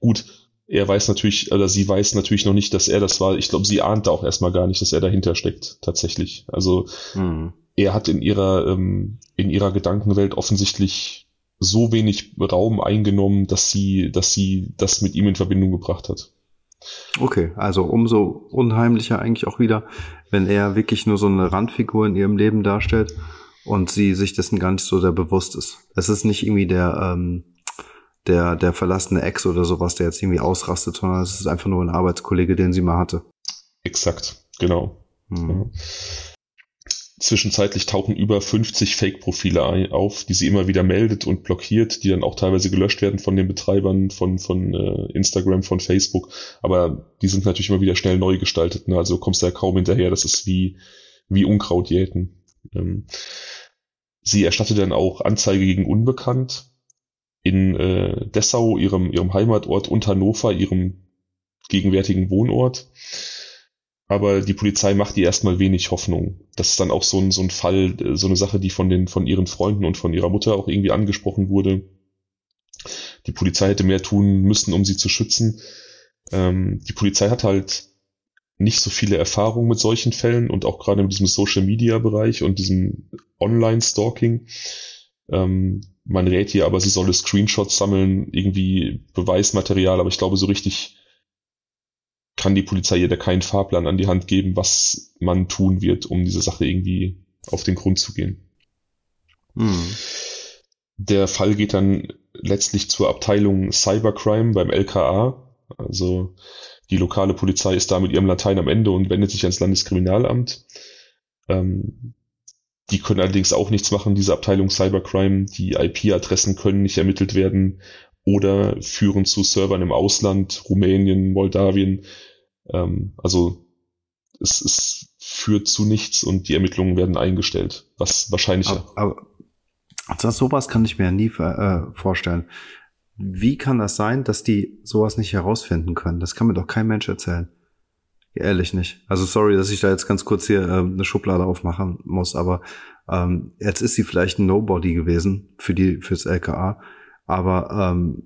gut, er weiß natürlich, oder sie weiß natürlich noch nicht, dass er das war. Ich glaube, sie ahnte auch erstmal gar nicht, dass er dahinter steckt, tatsächlich. Also mhm. er hat in ihrer, ähm, in ihrer Gedankenwelt offensichtlich so wenig Raum eingenommen, dass sie, dass sie das mit ihm in Verbindung gebracht hat. Okay, also umso unheimlicher eigentlich auch wieder, wenn er wirklich nur so eine Randfigur in ihrem Leben darstellt und sie sich dessen gar nicht so sehr bewusst ist. Es ist nicht irgendwie der, ähm, der, der verlassene Ex oder sowas, der jetzt irgendwie ausrastet, sondern es ist einfach nur ein Arbeitskollege, den sie mal hatte. Exakt, genau. Mhm. Zwischenzeitlich tauchen über 50 Fake-Profile auf, die sie immer wieder meldet und blockiert, die dann auch teilweise gelöscht werden von den Betreibern von, von äh, Instagram, von Facebook. Aber die sind natürlich immer wieder schnell neu gestaltet. Ne? Also kommst du ja kaum hinterher. Das ist wie, wie Unkraut jäten. Ähm, sie erstattet dann auch Anzeige gegen Unbekannt in äh, Dessau, ihrem, ihrem Heimatort, und Hannover, ihrem gegenwärtigen Wohnort. Aber die Polizei macht ihr erstmal wenig Hoffnung. Das ist dann auch so ein, so ein Fall, äh, so eine Sache, die von, den, von ihren Freunden und von ihrer Mutter auch irgendwie angesprochen wurde. Die Polizei hätte mehr tun müssen, um sie zu schützen. Ähm, die Polizei hat halt nicht so viele Erfahrungen mit solchen Fällen und auch gerade in diesem Social Media Bereich und diesem Online Stalking. Ähm, man rät ihr aber, sie solle Screenshots sammeln, irgendwie Beweismaterial, aber ich glaube, so richtig kann die Polizei ihr da keinen Fahrplan an die Hand geben, was man tun wird, um diese Sache irgendwie auf den Grund zu gehen. Hm. Der Fall geht dann letztlich zur Abteilung Cybercrime beim LKA. Also die lokale Polizei ist da mit ihrem Latein am Ende und wendet sich ans Landeskriminalamt. Ähm, die können allerdings auch nichts machen, diese Abteilung Cybercrime. Die IP-Adressen können nicht ermittelt werden oder führen zu Servern im Ausland, Rumänien, Moldawien. Ähm, also es, es führt zu nichts und die Ermittlungen werden eingestellt, was wahrscheinlich. Aber, aber also sowas kann ich mir nie äh, vorstellen. Wie kann das sein, dass die sowas nicht herausfinden können? Das kann mir doch kein Mensch erzählen. Ehrlich nicht. Also sorry, dass ich da jetzt ganz kurz hier äh, eine Schublade aufmachen muss, aber ähm, jetzt ist sie vielleicht ein Nobody gewesen für die fürs LKA, aber ähm,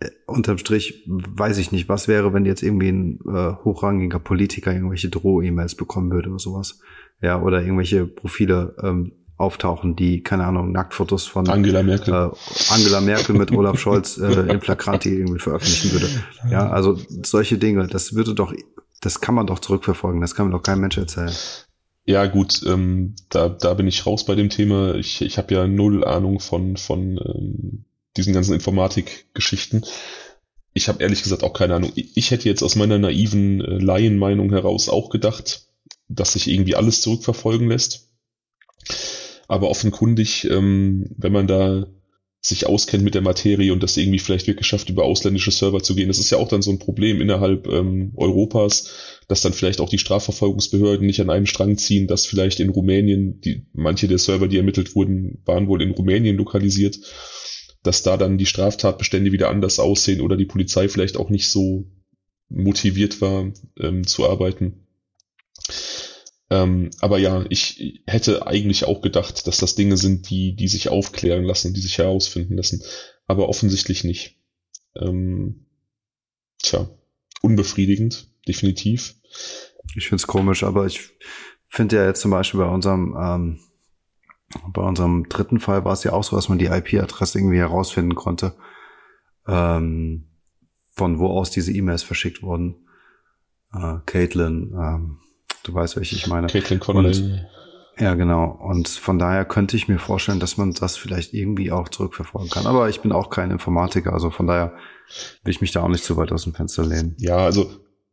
äh, unterm Strich weiß ich nicht, was wäre, wenn jetzt irgendwie ein äh, hochrangiger Politiker irgendwelche Droh-E-Mails bekommen würde oder sowas. Ja, oder irgendwelche Profile ähm, auftauchen, die, keine Ahnung, Nacktfotos von Angela Merkel, äh, Angela Merkel mit Olaf Scholz äh, in Flagranti irgendwie veröffentlichen würde. Ja, also solche Dinge, das würde doch das kann man doch zurückverfolgen, das kann man doch kein Mensch erzählen. Ja, gut, ähm, da, da bin ich raus bei dem Thema. Ich, ich habe ja null Ahnung von, von ähm, diesen ganzen Informatik-Geschichten. Ich habe ehrlich gesagt auch keine Ahnung. Ich hätte jetzt aus meiner naiven äh, Laienmeinung heraus auch gedacht, dass sich irgendwie alles zurückverfolgen lässt. Aber offenkundig, ähm, wenn man da sich auskennt mit der Materie und das irgendwie vielleicht wirklich schafft, über ausländische Server zu gehen. Das ist ja auch dann so ein Problem innerhalb ähm, Europas, dass dann vielleicht auch die Strafverfolgungsbehörden nicht an einen Strang ziehen, dass vielleicht in Rumänien, die, manche der Server, die ermittelt wurden, waren wohl in Rumänien lokalisiert, dass da dann die Straftatbestände wieder anders aussehen oder die Polizei vielleicht auch nicht so motiviert war ähm, zu arbeiten. Ähm, aber ja, ich hätte eigentlich auch gedacht, dass das Dinge sind, die, die sich aufklären lassen, die sich herausfinden lassen. Aber offensichtlich nicht. Ähm, tja, unbefriedigend, definitiv. Ich find's komisch, aber ich finde ja jetzt zum Beispiel bei unserem, ähm, bei unserem dritten Fall war es ja auch so, dass man die IP-Adresse irgendwie herausfinden konnte, ähm, von wo aus diese E-Mails verschickt wurden. Äh, Caitlin, ähm, Du weißt, welche ich meine. Caitlin Connolly. Ja, genau. Und von daher könnte ich mir vorstellen, dass man das vielleicht irgendwie auch zurückverfolgen kann. Aber ich bin auch kein Informatiker, also von daher will ich mich da auch nicht zu weit aus dem Fenster lehnen. Ja, also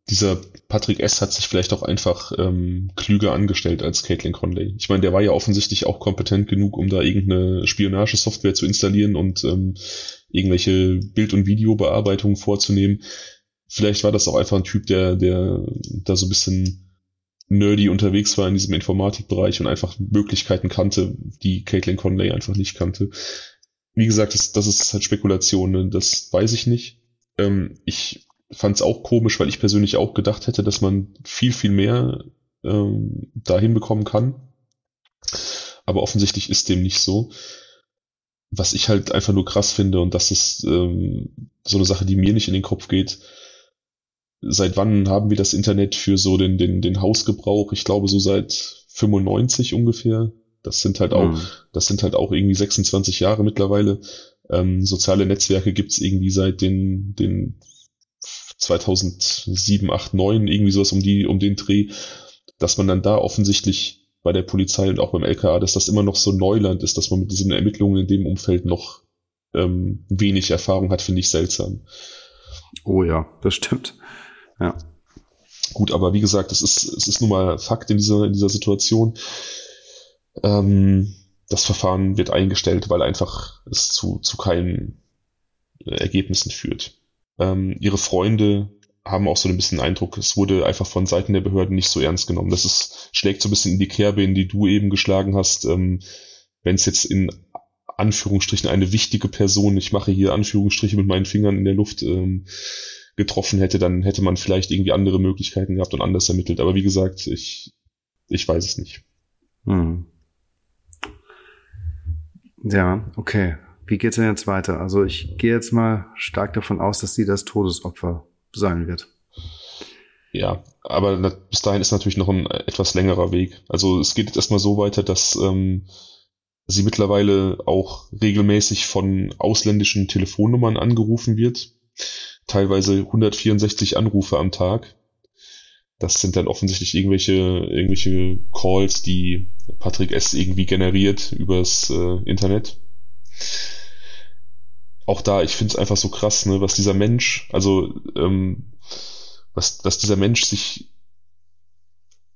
dieser Patrick S. hat sich vielleicht auch einfach ähm, klüger angestellt als Caitlin Conley. Ich meine, der war ja offensichtlich auch kompetent genug, um da irgendeine Spionagesoftware zu installieren und ähm, irgendwelche Bild- und Videobearbeitungen vorzunehmen. Vielleicht war das auch einfach ein Typ, der, der da so ein bisschen nerdy unterwegs war in diesem Informatikbereich und einfach Möglichkeiten kannte, die Caitlin Conley einfach nicht kannte. Wie gesagt, das, das ist halt Spekulation, ne? das weiß ich nicht. Ähm, ich fand es auch komisch, weil ich persönlich auch gedacht hätte, dass man viel, viel mehr ähm, da hinbekommen kann. Aber offensichtlich ist dem nicht so. was ich halt einfach nur krass finde und das ist ähm, so eine Sache, die mir nicht in den Kopf geht. Seit wann haben wir das Internet für so den, den, den Hausgebrauch? Ich glaube so seit 95 ungefähr. Das sind halt auch, mhm. das sind halt auch irgendwie 26 Jahre mittlerweile. Ähm, soziale Netzwerke gibt's irgendwie seit den, den 2007, 8, 9, irgendwie sowas um die, um den Dreh, dass man dann da offensichtlich bei der Polizei und auch beim LKA, dass das immer noch so Neuland ist, dass man mit diesen Ermittlungen in dem Umfeld noch ähm, wenig Erfahrung hat, finde ich seltsam. Oh ja, das stimmt. Ja. Gut, aber wie gesagt, es ist, es ist nun mal Fakt in dieser, in dieser Situation. Ähm, das Verfahren wird eingestellt, weil einfach es zu, zu keinen äh, Ergebnissen führt. Ähm, ihre Freunde haben auch so ein bisschen Eindruck, es wurde einfach von Seiten der Behörden nicht so ernst genommen. Das ist, schlägt so ein bisschen in die Kerbe, in die du eben geschlagen hast. Ähm, Wenn es jetzt in Anführungsstrichen eine wichtige Person, ich mache hier Anführungsstriche mit meinen Fingern in der Luft, ähm, getroffen hätte, dann hätte man vielleicht irgendwie andere Möglichkeiten gehabt und anders ermittelt. Aber wie gesagt, ich, ich weiß es nicht. Hm. Ja, okay. Wie geht's denn jetzt weiter? Also ich gehe jetzt mal stark davon aus, dass sie das Todesopfer sein wird. Ja, aber bis dahin ist natürlich noch ein etwas längerer Weg. Also es geht jetzt erstmal so weiter, dass ähm, sie mittlerweile auch regelmäßig von ausländischen Telefonnummern angerufen wird. Teilweise 164 Anrufe am Tag. Das sind dann offensichtlich irgendwelche, irgendwelche Calls, die Patrick S. irgendwie generiert übers äh, Internet. Auch da, ich finde es einfach so krass, ne, was dieser Mensch, also ähm, was, dass dieser Mensch sich,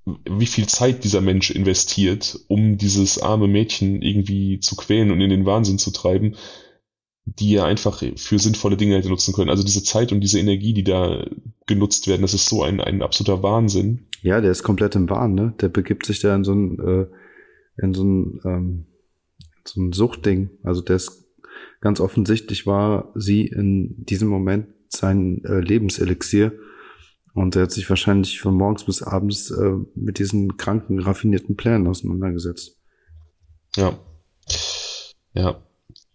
wie viel Zeit dieser Mensch investiert, um dieses arme Mädchen irgendwie zu quälen und in den Wahnsinn zu treiben, die er einfach für sinnvolle Dinge hätte nutzen können. Also diese Zeit und diese Energie, die da genutzt werden, das ist so ein, ein absoluter Wahnsinn. Ja, der ist komplett im Wahn, ne? Der begibt sich da in so ein, äh, in so ein, ähm, so ein Suchtding. Also ist ganz offensichtlich war sie in diesem Moment sein äh, Lebenselixier. Und er hat sich wahrscheinlich von morgens bis abends äh, mit diesen kranken, raffinierten Plänen auseinandergesetzt. Ja. Ja.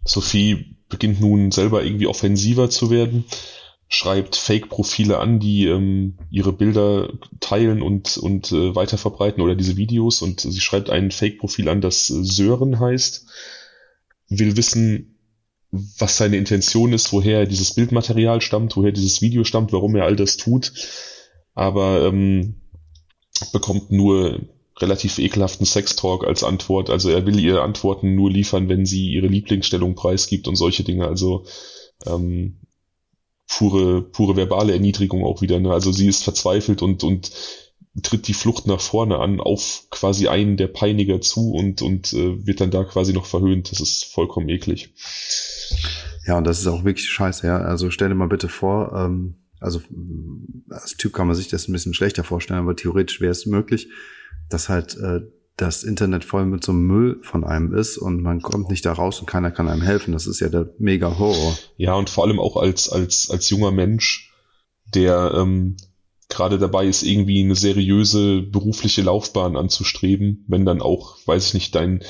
Sophie beginnt nun selber irgendwie offensiver zu werden, schreibt Fake-Profile an, die ähm, ihre Bilder teilen und, und äh, weiterverbreiten oder diese Videos und sie schreibt ein Fake-Profil an, das Sören heißt, will wissen, was seine Intention ist, woher dieses Bildmaterial stammt, woher dieses Video stammt, warum er all das tut, aber ähm, bekommt nur relativ ekelhaften Sextalk als Antwort. Also er will ihr Antworten nur liefern, wenn sie ihre Lieblingsstellung preisgibt und solche Dinge. Also ähm, pure, pure verbale Erniedrigung auch wieder. Ne? Also sie ist verzweifelt und, und tritt die Flucht nach vorne an, auf quasi einen der Peiniger zu und, und äh, wird dann da quasi noch verhöhnt. Das ist vollkommen eklig. Ja, und das ist auch wirklich scheiße, ja. Also stell dir mal bitte vor, ähm, also als Typ kann man sich das ein bisschen schlechter vorstellen, aber theoretisch wäre es möglich, dass halt äh, das Internet voll mit so einem Müll von einem ist und man kommt nicht da raus und keiner kann einem helfen. Das ist ja der mega Horror. Ja, und vor allem auch als, als, als junger Mensch, der ähm, gerade dabei ist, irgendwie eine seriöse berufliche Laufbahn anzustreben, wenn dann auch, weiß ich nicht, dein,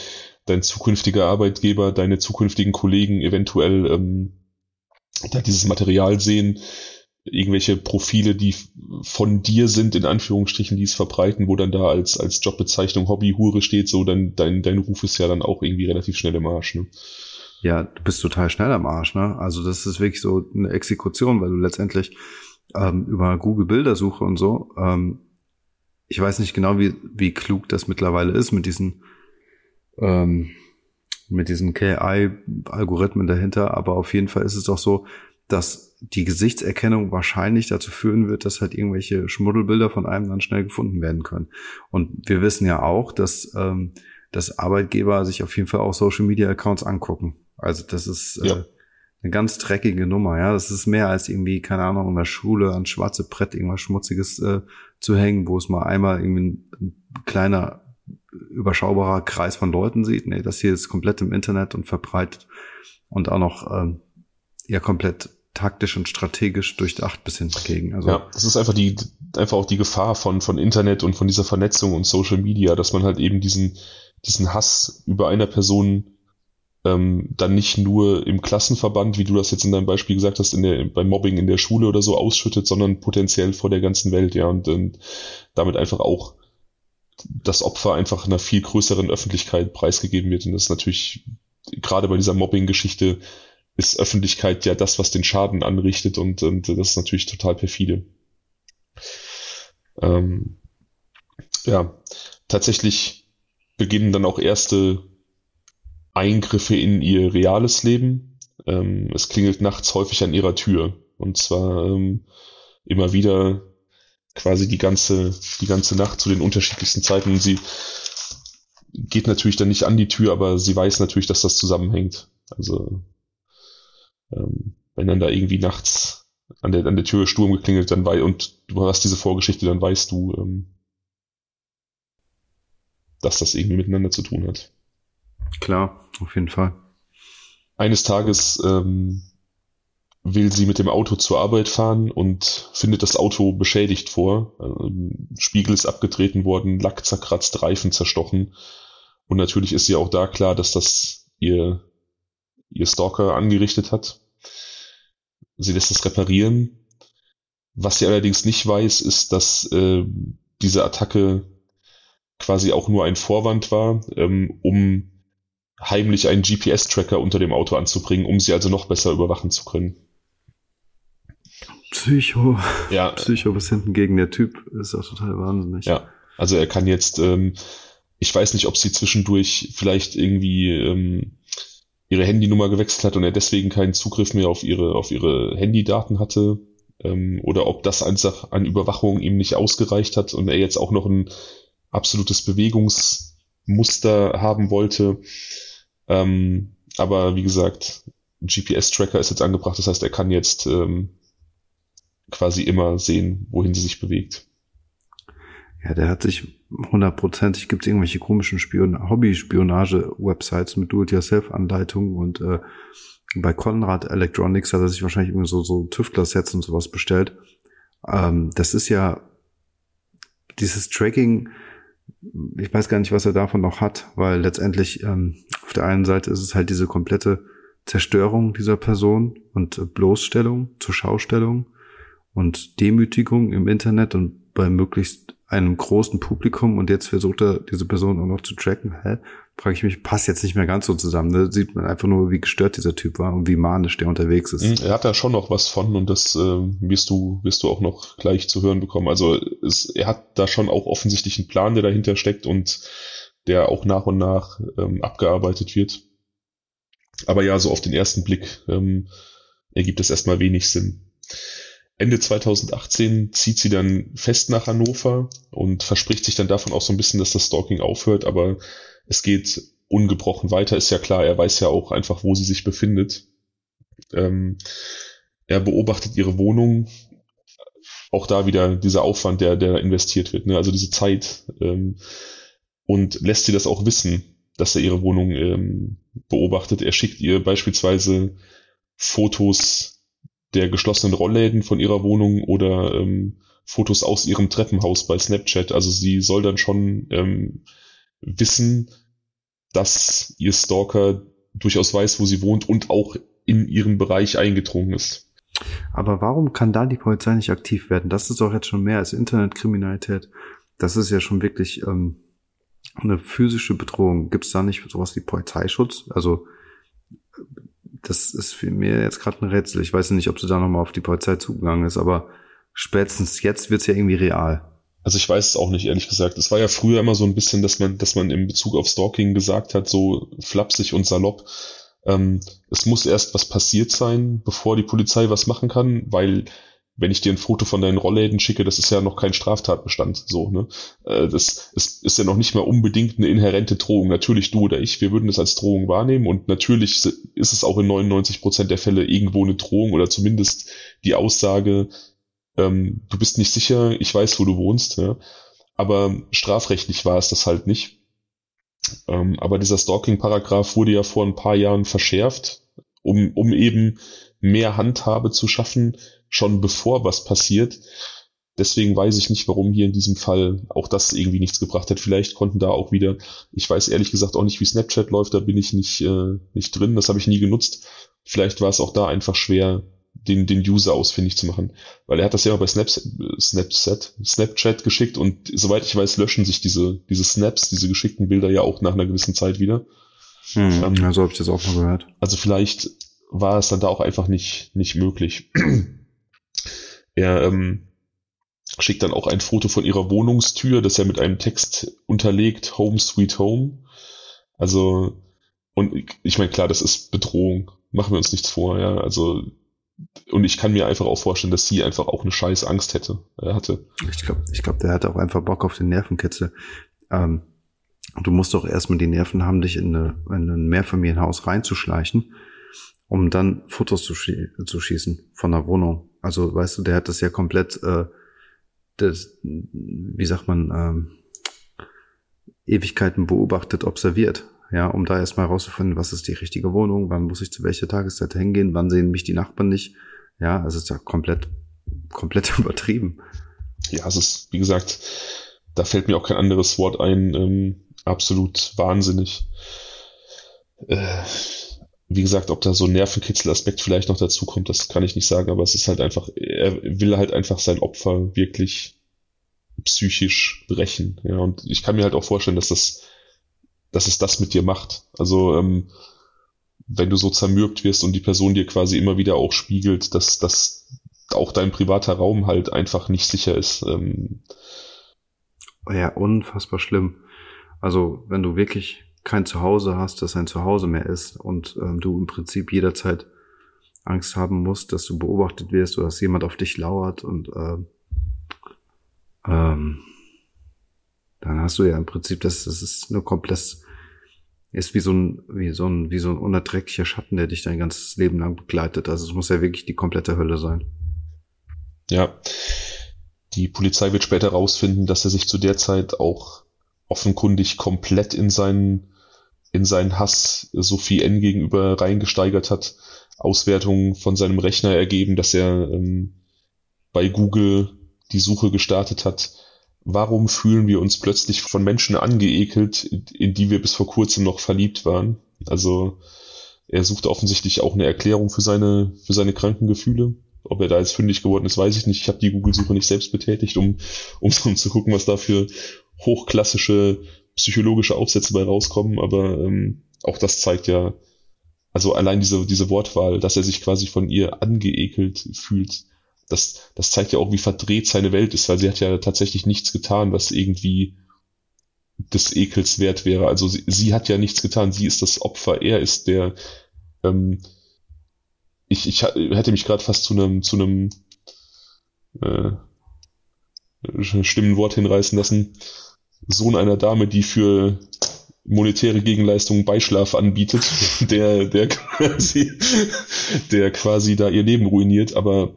dein zukünftiger Arbeitgeber, deine zukünftigen Kollegen eventuell ähm, da dieses Material sehen, irgendwelche Profile, die von dir sind, in Anführungsstrichen, die es verbreiten, wo dann da als, als Jobbezeichnung Hobbyhure steht, so dann dein, dein Ruf ist ja dann auch irgendwie relativ schnell im Arsch, ne? Ja, du bist total schnell am Arsch, ne? Also das ist wirklich so eine Exekution, weil du letztendlich ähm, über Google Bildersuche und so, ähm, ich weiß nicht genau, wie, wie klug das mittlerweile ist mit diesen ähm, mit diesen KI-Algorithmen dahinter, aber auf jeden Fall ist es doch so, dass die Gesichtserkennung wahrscheinlich dazu führen wird, dass halt irgendwelche Schmuddelbilder von einem dann schnell gefunden werden können. Und wir wissen ja auch, dass, ähm, dass Arbeitgeber sich auf jeden Fall auch Social Media Accounts angucken. Also das ist äh, ja. eine ganz dreckige Nummer, ja. Das ist mehr als irgendwie, keine Ahnung, in der Schule an schwarze Brett irgendwas Schmutziges äh, zu hängen, wo es mal einmal irgendwie ein, ein kleiner überschaubarer Kreis von Leuten sieht. Nee, das hier ist komplett im Internet und verbreitet und auch noch ähm, ja komplett taktisch und strategisch durchdacht bis hin dagegen. Also ja, das ist einfach die einfach auch die Gefahr von von Internet und von dieser Vernetzung und Social Media, dass man halt eben diesen diesen Hass über einer Person ähm, dann nicht nur im Klassenverband, wie du das jetzt in deinem Beispiel gesagt hast, in der, beim Mobbing in der Schule oder so ausschüttet, sondern potenziell vor der ganzen Welt, ja, und, und damit einfach auch das Opfer einfach einer viel größeren Öffentlichkeit preisgegeben wird. Und das ist natürlich gerade bei dieser Mobbing-Geschichte ist Öffentlichkeit ja das, was den Schaden anrichtet und, und das ist natürlich total perfide. Ähm, ja, tatsächlich beginnen dann auch erste Eingriffe in ihr reales Leben. Ähm, es klingelt nachts häufig an ihrer Tür. Und zwar ähm, immer wieder quasi die ganze, die ganze Nacht zu den unterschiedlichsten Zeiten. Und sie geht natürlich dann nicht an die Tür, aber sie weiß natürlich, dass das zusammenhängt. Also ähm, wenn dann da irgendwie nachts an der, an der Tür Sturm geklingelt, dann weiß, und du hast diese Vorgeschichte, dann weißt du, ähm, dass das irgendwie miteinander zu tun hat. Klar, auf jeden Fall. Eines Tages ähm, will sie mit dem Auto zur Arbeit fahren und findet das Auto beschädigt vor. Ähm, Spiegel ist abgetreten worden, Lack zerkratzt, Reifen zerstochen. Und natürlich ist ihr auch da klar, dass das ihr, ihr Stalker angerichtet hat. Sie lässt es reparieren. Was sie allerdings nicht weiß, ist, dass äh, diese Attacke quasi auch nur ein Vorwand war, ähm, um heimlich einen GPS-Tracker unter dem Auto anzubringen, um sie also noch besser überwachen zu können. Psycho. Ja. Psycho was hinten gegen der Typ ist auch total wahnsinnig. Ja. Also er kann jetzt, ähm, ich weiß nicht, ob sie zwischendurch vielleicht irgendwie ähm, ihre Handynummer gewechselt hat und er deswegen keinen Zugriff mehr auf ihre, auf ihre Handydaten hatte. Ähm, oder ob das einfach an Überwachung ihm nicht ausgereicht hat und er jetzt auch noch ein absolutes Bewegungsmuster haben wollte. Ähm, aber wie gesagt, GPS-Tracker ist jetzt angebracht, das heißt, er kann jetzt ähm, quasi immer sehen, wohin sie sich bewegt. Ja, der hat sich hundertprozentig, gibt es irgendwelche komischen Spion Hobby-Spionage-Websites mit Do-it-yourself-Anleitungen und äh, bei Conrad Electronics hat er sich wahrscheinlich irgendwie so, so Tüftler-Sets und sowas bestellt. Ähm, das ist ja dieses Tracking, ich weiß gar nicht, was er davon noch hat, weil letztendlich ähm, auf der einen Seite ist es halt diese komplette Zerstörung dieser Person und Bloßstellung zur Schaustellung und Demütigung im Internet und bei möglichst einem großen Publikum und jetzt versucht er, diese Person auch noch zu tracken. Hä? Frage ich mich, passt jetzt nicht mehr ganz so zusammen. Da sieht man einfach nur, wie gestört dieser Typ war und wie manisch der unterwegs ist. Mhm, er hat da schon noch was von und das äh, wirst du wirst du auch noch gleich zu hören bekommen. Also es, er hat da schon auch offensichtlich einen Plan, der dahinter steckt und der auch nach und nach ähm, abgearbeitet wird. Aber ja, so auf den ersten Blick ähm, ergibt es erstmal wenig Sinn. Ende 2018 zieht sie dann fest nach Hannover und verspricht sich dann davon auch so ein bisschen, dass das Stalking aufhört, aber es geht ungebrochen weiter, ist ja klar, er weiß ja auch einfach, wo sie sich befindet. Ähm, er beobachtet ihre Wohnung, auch da wieder dieser Aufwand, der, der investiert wird, ne? also diese Zeit, ähm, und lässt sie das auch wissen, dass er ihre Wohnung ähm, beobachtet. Er schickt ihr beispielsweise Fotos der geschlossenen Rollläden von ihrer Wohnung oder ähm, Fotos aus ihrem Treppenhaus bei Snapchat. Also sie soll dann schon ähm, wissen, dass ihr Stalker durchaus weiß, wo sie wohnt und auch in ihren Bereich eingedrungen ist. Aber warum kann da die Polizei nicht aktiv werden? Das ist doch jetzt schon mehr als Internetkriminalität. Das ist ja schon wirklich ähm, eine physische Bedrohung. Gibt es da nicht sowas wie Polizeischutz? Also das ist für mir jetzt gerade ein Rätsel. Ich weiß nicht, ob sie da nochmal auf die Polizei zugegangen ist, aber spätestens jetzt wird's ja irgendwie real. Also ich weiß es auch nicht, ehrlich gesagt. Es war ja früher immer so ein bisschen, dass man, dass man in Bezug auf Stalking gesagt hat, so flapsig und salopp, ähm, es muss erst was passiert sein, bevor die Polizei was machen kann, weil wenn ich dir ein Foto von deinen Rollläden schicke, das ist ja noch kein Straftatbestand, so, ne? Äh, das ist, ja noch nicht mal unbedingt eine inhärente Drohung. Natürlich du oder ich, wir würden das als Drohung wahrnehmen und natürlich ist es auch in 99 Prozent der Fälle irgendwo eine Drohung oder zumindest die Aussage, ähm, du bist nicht sicher, ich weiß, wo du wohnst, ja? aber strafrechtlich war es das halt nicht. Ähm, aber dieser Stalking-Paragraph wurde ja vor ein paar Jahren verschärft, um, um eben mehr Handhabe zu schaffen, schon bevor was passiert. Deswegen weiß ich nicht, warum hier in diesem Fall auch das irgendwie nichts gebracht hat. Vielleicht konnten da auch wieder, ich weiß ehrlich gesagt auch nicht, wie Snapchat läuft, da bin ich nicht, äh, nicht drin, das habe ich nie genutzt. Vielleicht war es auch da einfach schwer, den, den User ausfindig zu machen. Weil er hat das ja auch bei Snaps, Snapchat, Snapchat geschickt und soweit ich weiß, löschen sich diese, diese Snaps, diese geschickten Bilder ja auch nach einer gewissen Zeit wieder. Hm, ähm, also habe ich das auch mal gehört. Also vielleicht war es dann da auch einfach nicht, nicht möglich. er ähm, schickt dann auch ein Foto von ihrer Wohnungstür, das er mit einem Text unterlegt, Home Sweet Home. Also, und ich meine, klar, das ist Bedrohung. Machen wir uns nichts vor, ja. Also, und ich kann mir einfach auch vorstellen, dass sie einfach auch eine scheiß Angst hätte, äh, hatte. Ich glaube, ich glaub, der hat auch einfach Bock auf den Nervenkitzel. Ähm, du musst doch erstmal die Nerven haben, dich in, eine, in ein Mehrfamilienhaus reinzuschleichen, um dann Fotos zu, schie zu schießen von der Wohnung. Also, weißt du, der hat das ja komplett äh, das, wie sagt man, ähm, Ewigkeiten beobachtet, observiert. Ja, um da erstmal herauszufinden, was ist die richtige Wohnung, wann muss ich zu welcher Tageszeit hingehen, wann sehen mich die Nachbarn nicht. Ja, es ist ja komplett, komplett übertrieben. Ja, es ist, wie gesagt, da fällt mir auch kein anderes Wort ein, ähm, absolut wahnsinnig. Äh, wie gesagt, ob da so ein Nervenkitzelaspekt vielleicht noch dazu kommt, das kann ich nicht sagen, aber es ist halt einfach, er will halt einfach sein Opfer wirklich psychisch brechen. Ja, und ich kann mir halt auch vorstellen, dass das, dass es das mit dir macht. Also, ähm, wenn du so zermürbt wirst und die Person dir quasi immer wieder auch spiegelt, dass, dass auch dein privater Raum halt einfach nicht sicher ist. Ähm, ja, unfassbar schlimm. Also, wenn du wirklich kein Zuhause hast, das ein Zuhause mehr ist und ähm, du im Prinzip jederzeit Angst haben musst, dass du beobachtet wirst oder dass jemand auf dich lauert und äh, ähm, dann hast du ja im Prinzip das, das ist nur komplett, ist wie so ein, wie so ein, wie so ein unerträglicher Schatten, der dich dein ganzes Leben lang begleitet. Also es muss ja wirklich die komplette Hölle sein. Ja. Die Polizei wird später rausfinden, dass er sich zu der Zeit auch offenkundig komplett in seinen in seinen Hass Sophie N gegenüber reingesteigert hat. Auswertungen von seinem Rechner ergeben, dass er ähm, bei Google die Suche gestartet hat. Warum fühlen wir uns plötzlich von Menschen angeekelt, in die wir bis vor kurzem noch verliebt waren? Also er sucht offensichtlich auch eine Erklärung für seine für seine kranken Gefühle. Ob er da jetzt fündig geworden ist, weiß ich nicht. Ich habe die Google-Suche nicht selbst betätigt, um, um, um zu gucken, was da für hochklassische psychologische Aufsätze bei rauskommen, aber ähm, auch das zeigt ja, also allein diese, diese Wortwahl, dass er sich quasi von ihr angeekelt fühlt, das, das zeigt ja auch, wie verdreht seine Welt ist, weil sie hat ja tatsächlich nichts getan, was irgendwie des Ekels wert wäre. Also sie, sie hat ja nichts getan, sie ist das Opfer, er ist der, ähm, ich, ich hätte mich gerade fast zu einem, zu einem äh, stimmen Wort hinreißen lassen, Sohn einer Dame, die für monetäre Gegenleistungen Beischlaf anbietet, der, der quasi, der quasi da ihr Leben ruiniert, aber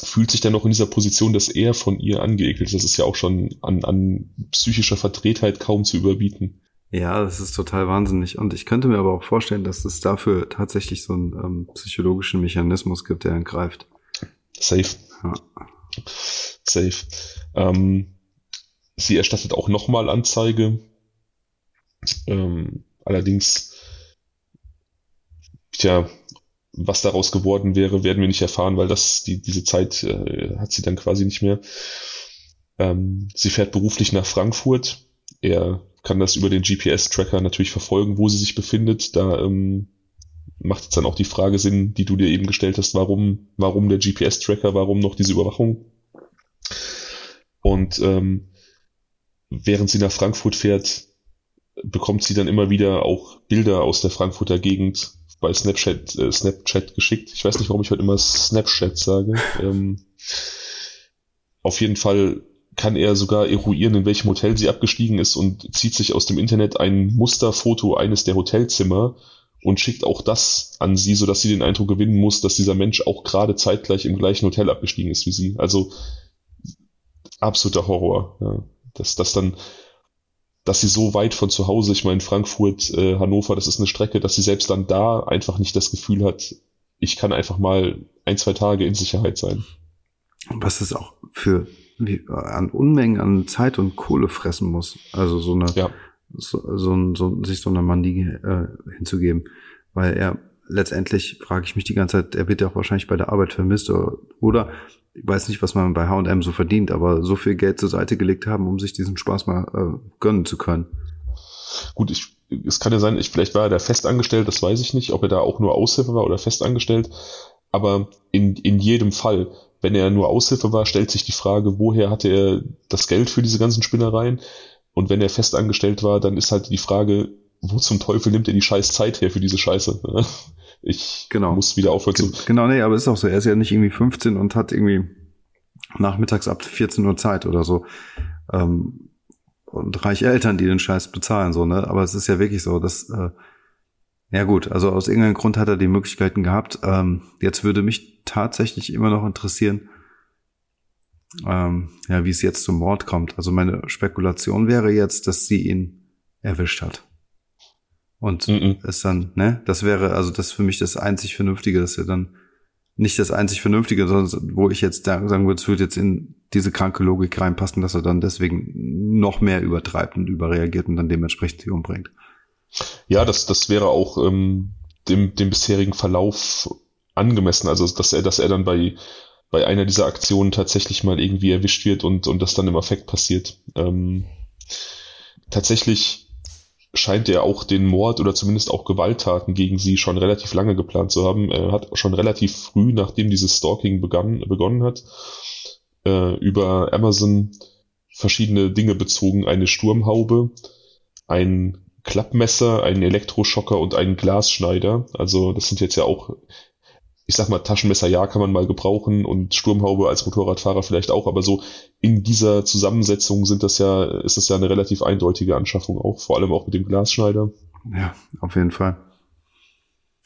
fühlt sich dann noch in dieser Position, dass er von ihr angeekelt ist. Das ist ja auch schon an, an psychischer Verdrehtheit kaum zu überbieten. Ja, das ist total wahnsinnig. Und ich könnte mir aber auch vorstellen, dass es dafür tatsächlich so einen ähm, psychologischen Mechanismus gibt, der greift. Safe. Ja. Safe. Ähm, Sie erstattet auch nochmal Anzeige. Ähm, allerdings, tja, was daraus geworden wäre, werden wir nicht erfahren, weil das die, diese Zeit äh, hat sie dann quasi nicht mehr. Ähm, sie fährt beruflich nach Frankfurt. Er kann das über den GPS-Tracker natürlich verfolgen, wo sie sich befindet. Da ähm, macht jetzt dann auch die Frage Sinn, die du dir eben gestellt hast, warum, warum der GPS-Tracker, warum noch diese Überwachung? Und ähm, während sie nach Frankfurt fährt, bekommt sie dann immer wieder auch Bilder aus der Frankfurter Gegend bei Snapchat, äh, Snapchat geschickt. Ich weiß nicht, warum ich heute immer Snapchat sage. Ähm, auf jeden Fall kann er sogar eruieren, in welchem Hotel sie abgestiegen ist und zieht sich aus dem Internet ein Musterfoto eines der Hotelzimmer und schickt auch das an sie, sodass sie den Eindruck gewinnen muss, dass dieser Mensch auch gerade zeitgleich im gleichen Hotel abgestiegen ist wie sie. Also absoluter Horror. Ja dass das dann, dass sie so weit von zu Hause, ich meine Frankfurt, äh, Hannover, das ist eine Strecke, dass sie selbst dann da einfach nicht das Gefühl hat, ich kann einfach mal ein, zwei Tage in Sicherheit sein. Was es auch für wie, an Unmengen an Zeit und Kohle fressen muss. Also so eine, ja. so, so, so, sich so eine Manie äh, hinzugeben. Weil er letztendlich frage ich mich die ganze Zeit, er wird ja auch wahrscheinlich bei der Arbeit vermisst oder, oder ich weiß nicht, was man bei H&M so verdient, aber so viel Geld zur Seite gelegt haben, um sich diesen Spaß mal äh, gönnen zu können. Gut, ich, es kann ja sein, ich, vielleicht war er da festangestellt, das weiß ich nicht, ob er da auch nur Aushilfe war oder festangestellt, aber in, in jedem Fall, wenn er nur Aushilfe war, stellt sich die Frage, woher hatte er das Geld für diese ganzen Spinnereien? Und wenn er festangestellt war, dann ist halt die Frage, wo zum Teufel nimmt er die scheiß Zeit her für diese Scheiße? Ich genau. muss wieder aufhören zu. Genau, nee, aber ist auch so. Er ist ja nicht irgendwie 15 und hat irgendwie nachmittags ab 14 Uhr Zeit oder so. Ähm, und reiche Eltern, die den Scheiß bezahlen, so, ne? Aber es ist ja wirklich so, dass, äh, ja gut, also aus irgendeinem Grund hat er die Möglichkeiten gehabt. Ähm, jetzt würde mich tatsächlich immer noch interessieren, ähm, ja, wie es jetzt zum Mord kommt. Also meine Spekulation wäre jetzt, dass sie ihn erwischt hat. Und mhm. es dann, ne, das wäre also das für mich das einzig Vernünftige, dass er dann nicht das einzig Vernünftige, sondern wo ich jetzt sagen würde, es würde jetzt in diese kranke Logik reinpassen, dass er dann deswegen noch mehr übertreibt und überreagiert und dann dementsprechend sie umbringt. Ja, das, das wäre auch ähm, dem, dem bisherigen Verlauf angemessen. Also dass er, dass er dann bei, bei einer dieser Aktionen tatsächlich mal irgendwie erwischt wird und, und das dann im Affekt passiert. Ähm, tatsächlich scheint er auch den Mord oder zumindest auch Gewalttaten gegen sie schon relativ lange geplant zu haben. Er hat schon relativ früh, nachdem dieses Stalking begann, begonnen hat, äh, über Amazon verschiedene Dinge bezogen. Eine Sturmhaube, ein Klappmesser, einen Elektroschocker und einen Glasschneider. Also das sind jetzt ja auch ich sag mal, Taschenmesser ja kann man mal gebrauchen und Sturmhaube als Motorradfahrer vielleicht auch, aber so in dieser Zusammensetzung sind das ja, ist das ja eine relativ eindeutige Anschaffung auch, vor allem auch mit dem Glasschneider. Ja, auf jeden Fall.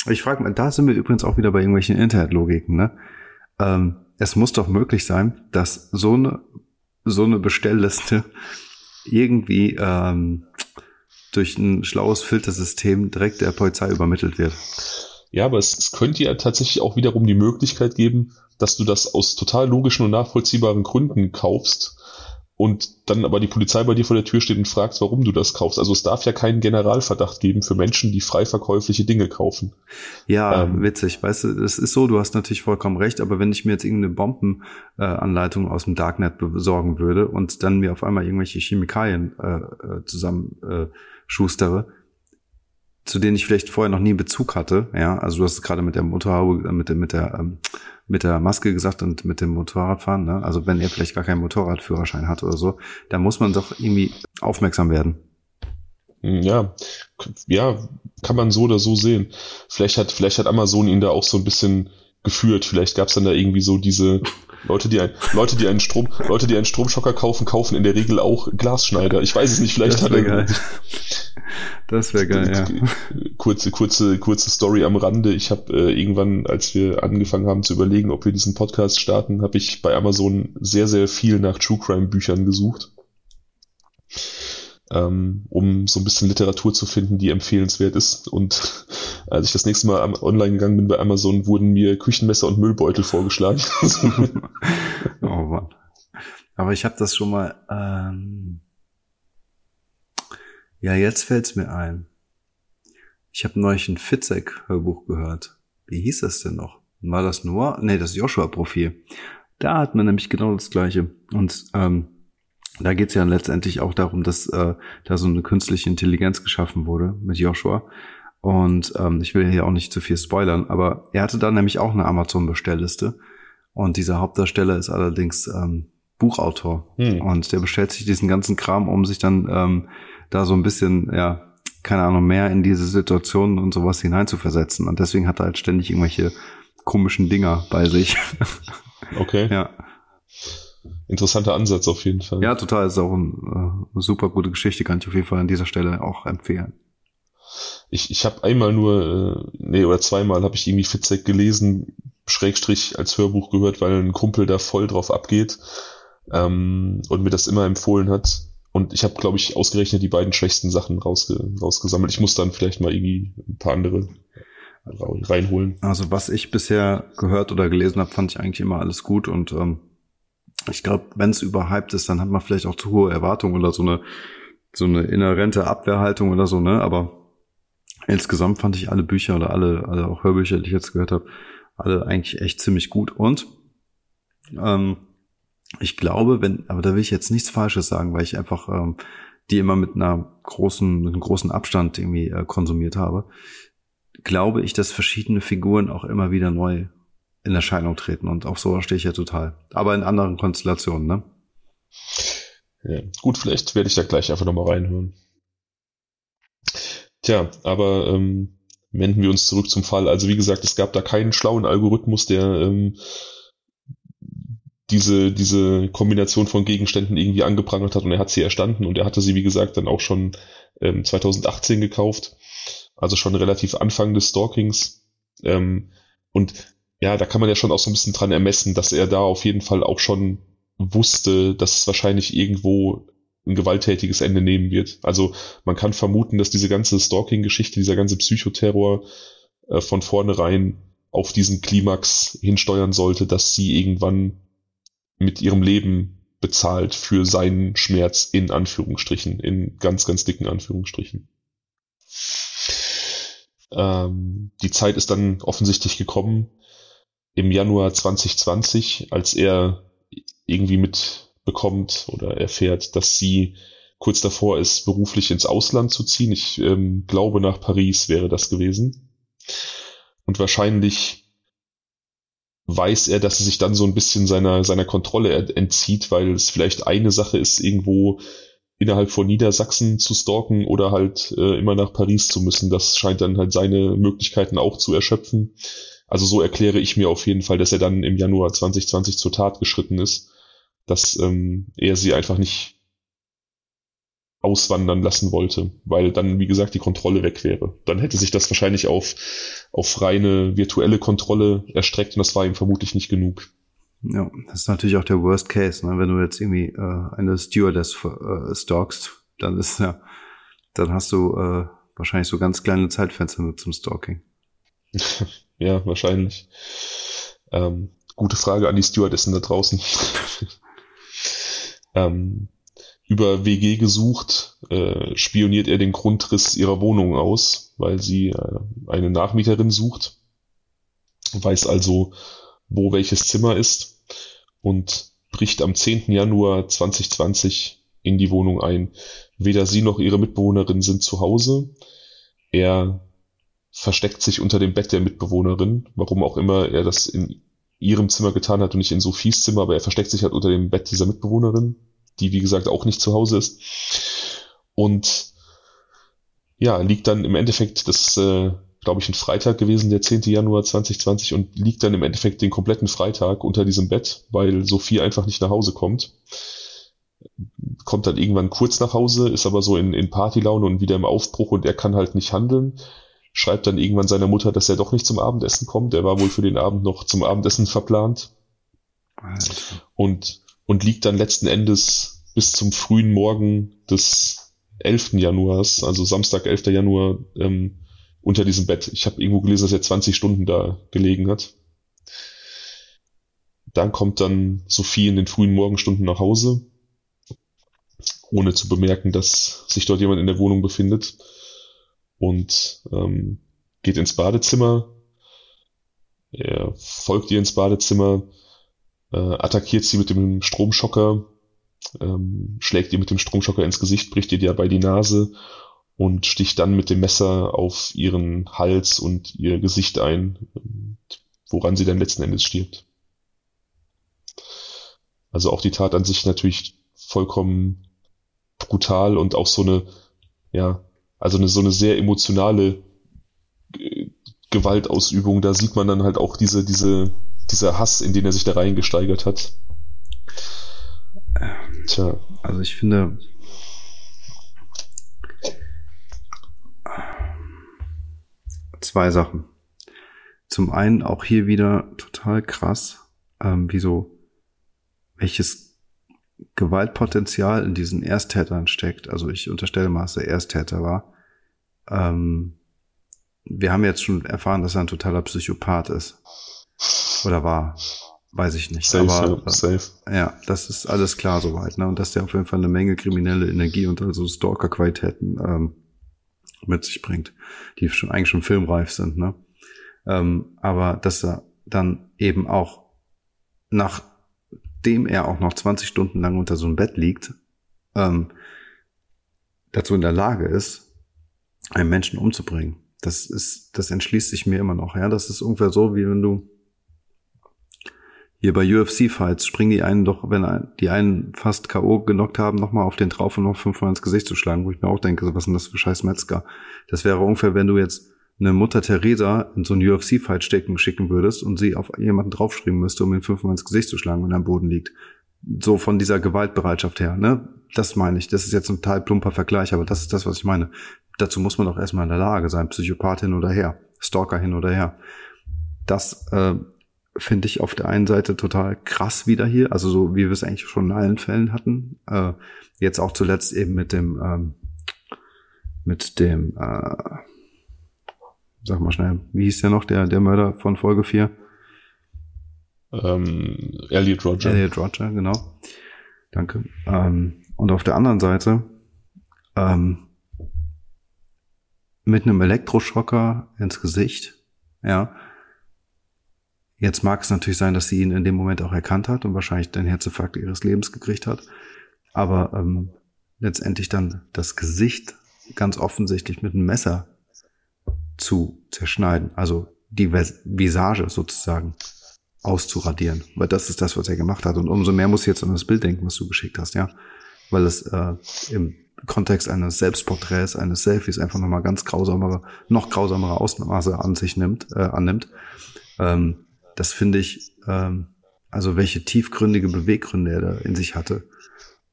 Ich frage mal, da sind wir übrigens auch wieder bei irgendwelchen Internetlogiken, ne? Ähm, es muss doch möglich sein, dass so eine, so eine Bestellliste irgendwie ähm, durch ein schlaues Filtersystem direkt der Polizei übermittelt wird. Ja, aber es, es könnte ja tatsächlich auch wiederum die Möglichkeit geben, dass du das aus total logischen und nachvollziehbaren Gründen kaufst und dann aber die Polizei bei dir vor der Tür steht und fragt, warum du das kaufst. Also es darf ja keinen Generalverdacht geben für Menschen, die frei verkäufliche Dinge kaufen. Ja, ähm, witzig. Weißt du, es ist so, du hast natürlich vollkommen recht, aber wenn ich mir jetzt irgendeine Bombenanleitung äh, aus dem Darknet besorgen würde und dann mir auf einmal irgendwelche Chemikalien äh, äh zusammen äh, zu denen ich vielleicht vorher noch nie Bezug hatte. Ja, also du hast es gerade mit der Motorhaube, äh, mit der, mit der, ähm, mit der Maske gesagt und mit dem Motorradfahren. Ne? Also wenn er vielleicht gar keinen Motorradführerschein hat oder so, dann muss man doch irgendwie aufmerksam werden. Hm, ja, ja, kann man so oder so sehen. Vielleicht hat, vielleicht hat Amazon ihn da auch so ein bisschen geführt. Vielleicht gab es dann da irgendwie so diese Leute, die ein, Leute, die einen Strom, Leute, die einen Stromschocker kaufen, kaufen in der Regel auch Glasschneider. Ich weiß es nicht, vielleicht hat er. Das wäre geil, ja. Kurze, kurze, kurze Story am Rande. Ich habe äh, irgendwann, als wir angefangen haben zu überlegen, ob wir diesen Podcast starten, habe ich bei Amazon sehr, sehr viel nach True Crime Büchern gesucht ähm, um so ein bisschen Literatur zu finden, die empfehlenswert ist. Und als ich das nächste Mal online gegangen bin bei Amazon, wurden mir Küchenmesser und Müllbeutel vorgeschlagen. oh Mann. Aber ich habe das schon mal. Ähm ja, jetzt fällt's mir ein. Ich habe neulich ein Fitzek-Hörbuch gehört. Wie hieß das denn noch? War das Noah? Nee, das Joshua-Profil. Da hat man nämlich genau das Gleiche. Und ähm, da geht es ja letztendlich auch darum, dass äh, da so eine künstliche Intelligenz geschaffen wurde mit Joshua. Und ähm, ich will hier auch nicht zu viel spoilern, aber er hatte da nämlich auch eine Amazon-Bestellliste. Und dieser Hauptdarsteller ist allerdings ähm, Buchautor. Hm. Und der bestellt sich diesen ganzen Kram, um sich dann ähm, da so ein bisschen, ja, keine Ahnung, mehr in diese Situation und sowas hineinzuversetzen. Und deswegen hat er halt ständig irgendwelche komischen Dinger bei sich. Okay. ja. Interessanter Ansatz auf jeden Fall. Ja, total. Ist auch äh, eine super gute Geschichte, kann ich auf jeden Fall an dieser Stelle auch empfehlen. Ich, ich habe einmal nur, äh, nee, oder zweimal habe ich irgendwie Fitzek gelesen, Schrägstrich als Hörbuch gehört, weil ein Kumpel da voll drauf abgeht ähm, und mir das immer empfohlen hat. Und ich habe, glaube ich, ausgerechnet die beiden schwächsten Sachen rausge rausgesammelt. Ich muss dann vielleicht mal irgendwie ein paar andere reinholen. Also was ich bisher gehört oder gelesen habe, fand ich eigentlich immer alles gut und ähm, Ich glaube, wenn es überhyped ist, dann hat man vielleicht auch zu hohe Erwartungen oder so eine so eine inhärente Abwehrhaltung oder so, ne? Aber insgesamt fand ich alle Bücher oder alle, alle auch Hörbücher, die ich jetzt gehört habe, alle eigentlich echt ziemlich gut. Und ähm, ich glaube, wenn, aber da will ich jetzt nichts Falsches sagen, weil ich einfach ähm, die immer mit einer großen, mit einem großen Abstand irgendwie äh, konsumiert habe, glaube ich, dass verschiedene Figuren auch immer wieder neu in Erscheinung treten und auf sowas stehe ich ja total. Aber in anderen Konstellationen, ne? Ja, gut, vielleicht werde ich da gleich einfach nochmal reinhören. Tja, aber ähm, wenden wir uns zurück zum Fall. Also wie gesagt, es gab da keinen schlauen Algorithmus, der ähm, diese, diese Kombination von Gegenständen irgendwie angeprangert hat und er hat sie erstanden und er hatte sie, wie gesagt, dann auch schon ähm, 2018 gekauft. Also schon relativ Anfang des Stalkings. Ähm, und ja, da kann man ja schon auch so ein bisschen dran ermessen, dass er da auf jeden Fall auch schon wusste, dass es wahrscheinlich irgendwo ein gewalttätiges Ende nehmen wird. Also man kann vermuten, dass diese ganze Stalking-Geschichte, dieser ganze Psychoterror äh, von vornherein auf diesen Klimax hinsteuern sollte, dass sie irgendwann mit ihrem Leben bezahlt für seinen Schmerz in Anführungsstrichen, in ganz, ganz dicken Anführungsstrichen. Ähm, die Zeit ist dann offensichtlich gekommen im Januar 2020, als er irgendwie mitbekommt oder erfährt, dass sie kurz davor ist, beruflich ins Ausland zu ziehen. Ich ähm, glaube, nach Paris wäre das gewesen. Und wahrscheinlich weiß er, dass er sich dann so ein bisschen seiner, seiner Kontrolle entzieht, weil es vielleicht eine Sache ist, irgendwo innerhalb von Niedersachsen zu stalken oder halt äh, immer nach Paris zu müssen. Das scheint dann halt seine Möglichkeiten auch zu erschöpfen. Also so erkläre ich mir auf jeden Fall, dass er dann im Januar 2020 zur Tat geschritten ist dass ähm, er sie einfach nicht auswandern lassen wollte, weil dann, wie gesagt, die Kontrolle weg wäre. Dann hätte sich das wahrscheinlich auf, auf reine virtuelle Kontrolle erstreckt und das war ihm vermutlich nicht genug. Ja, das ist natürlich auch der Worst Case, ne? wenn du jetzt irgendwie äh, eine Stewardess äh, stalkst, dann ist ja, dann hast du äh, wahrscheinlich so ganz kleine Zeitfenster mit zum Stalking. ja, wahrscheinlich. Ähm, gute Frage an die Stewardessen da draußen. ähm, über WG gesucht, äh, spioniert er den Grundriss ihrer Wohnung aus, weil sie äh, eine Nachmieterin sucht, weiß also, wo welches Zimmer ist und bricht am 10. Januar 2020 in die Wohnung ein. Weder sie noch ihre Mitbewohnerin sind zu Hause. Er versteckt sich unter dem Bett der Mitbewohnerin, warum auch immer er das in ihrem Zimmer getan hat und nicht in Sophies Zimmer, aber er versteckt sich halt unter dem Bett dieser Mitbewohnerin, die wie gesagt auch nicht zu Hause ist. Und ja, liegt dann im Endeffekt, das äh, glaube ich ein Freitag gewesen, der 10. Januar 2020 und liegt dann im Endeffekt den kompletten Freitag unter diesem Bett, weil Sophie einfach nicht nach Hause kommt. Kommt dann irgendwann kurz nach Hause, ist aber so in, in Partylaune und wieder im Aufbruch und er kann halt nicht handeln schreibt dann irgendwann seiner Mutter, dass er doch nicht zum Abendessen kommt. Er war wohl für den Abend noch zum Abendessen verplant. Und, und liegt dann letzten Endes bis zum frühen Morgen des 11. Januars, also Samstag, 11. Januar, ähm, unter diesem Bett. Ich habe irgendwo gelesen, dass er 20 Stunden da gelegen hat. Dann kommt dann Sophie in den frühen Morgenstunden nach Hause, ohne zu bemerken, dass sich dort jemand in der Wohnung befindet und ähm, geht ins Badezimmer. Er folgt ihr ins Badezimmer, äh, attackiert sie mit dem Stromschocker, ähm, schlägt ihr mit dem Stromschocker ins Gesicht, bricht ihr dabei die Nase und sticht dann mit dem Messer auf ihren Hals und ihr Gesicht ein, woran sie dann letzten Endes stirbt. Also auch die Tat an sich natürlich vollkommen brutal und auch so eine, ja, also eine, so eine sehr emotionale äh, Gewaltausübung. Da sieht man dann halt auch diese, diese, dieser Hass, in den er sich da reingesteigert hat. Tja. Also ich finde, zwei Sachen. Zum einen auch hier wieder total krass, ähm, wie so, welches Gewaltpotenzial in diesen Ersttätern steckt. Also ich unterstelle mal, dass er Ersttäter war. Ähm, wir haben jetzt schon erfahren, dass er ein totaler Psychopath ist. Oder war. Weiß ich nicht. Safe, aber ja, safe. ja, das ist alles klar soweit, ne? Und dass der auf jeden Fall eine Menge kriminelle Energie und also Stalker-Qualitäten ähm, mit sich bringt, die schon eigentlich schon filmreif sind, ne? Ähm, aber dass er dann eben auch nachdem er auch noch 20 Stunden lang unter so einem Bett liegt, ähm, dazu in der Lage ist, einen Menschen umzubringen. Das ist, das entschließt sich mir immer noch. Ja, das ist ungefähr so, wie wenn du hier bei UFC-Fights springen die einen doch, wenn die einen fast K.O. genockt haben, nochmal auf den drauf und noch fünfmal ins Gesicht zu schlagen, wo ich mir auch denke, was sind das für scheiß Metzger? Das wäre ungefähr, wenn du jetzt eine Mutter Teresa in so einen UFC-Fight stecken, schicken würdest und sie auf jemanden draufspringen müsste, um ihn fünfmal ins Gesicht zu schlagen, wenn er am Boden liegt. So von dieser Gewaltbereitschaft her, ne? Das meine ich. Das ist jetzt ein Teil plumper Vergleich, aber das ist das, was ich meine. Dazu muss man doch erstmal in der Lage sein, Psychopath hin oder her, Stalker hin oder her. Das äh, finde ich auf der einen Seite total krass wieder hier, also so wie wir es eigentlich schon in allen Fällen hatten. Äh, jetzt auch zuletzt eben mit dem ähm, mit dem äh, sag mal schnell, wie hieß der noch, der, der Mörder von Folge 4? Ähm, Elliot Roger. Elliot Roger, genau. Danke. Ähm, und auf der anderen Seite ähm, mit einem Elektroschocker ins Gesicht, ja, Jetzt mag es natürlich sein, dass sie ihn in dem Moment auch erkannt hat und wahrscheinlich den Herzinfarkt ihres Lebens gekriegt hat. Aber ähm, letztendlich dann das Gesicht ganz offensichtlich mit einem Messer zu zerschneiden. Also die Visage sozusagen auszuradieren. Weil das ist das, was er gemacht hat. Und umso mehr muss ich jetzt an das Bild denken, was du geschickt hast, ja. Weil es äh, im Kontext eines Selbstporträts, eines Selfies einfach nochmal ganz grausamere, noch grausamere Ausmaße an sich nimmt, äh, annimmt. Ähm, das finde ich, ähm, also welche tiefgründige Beweggründe er da in sich hatte,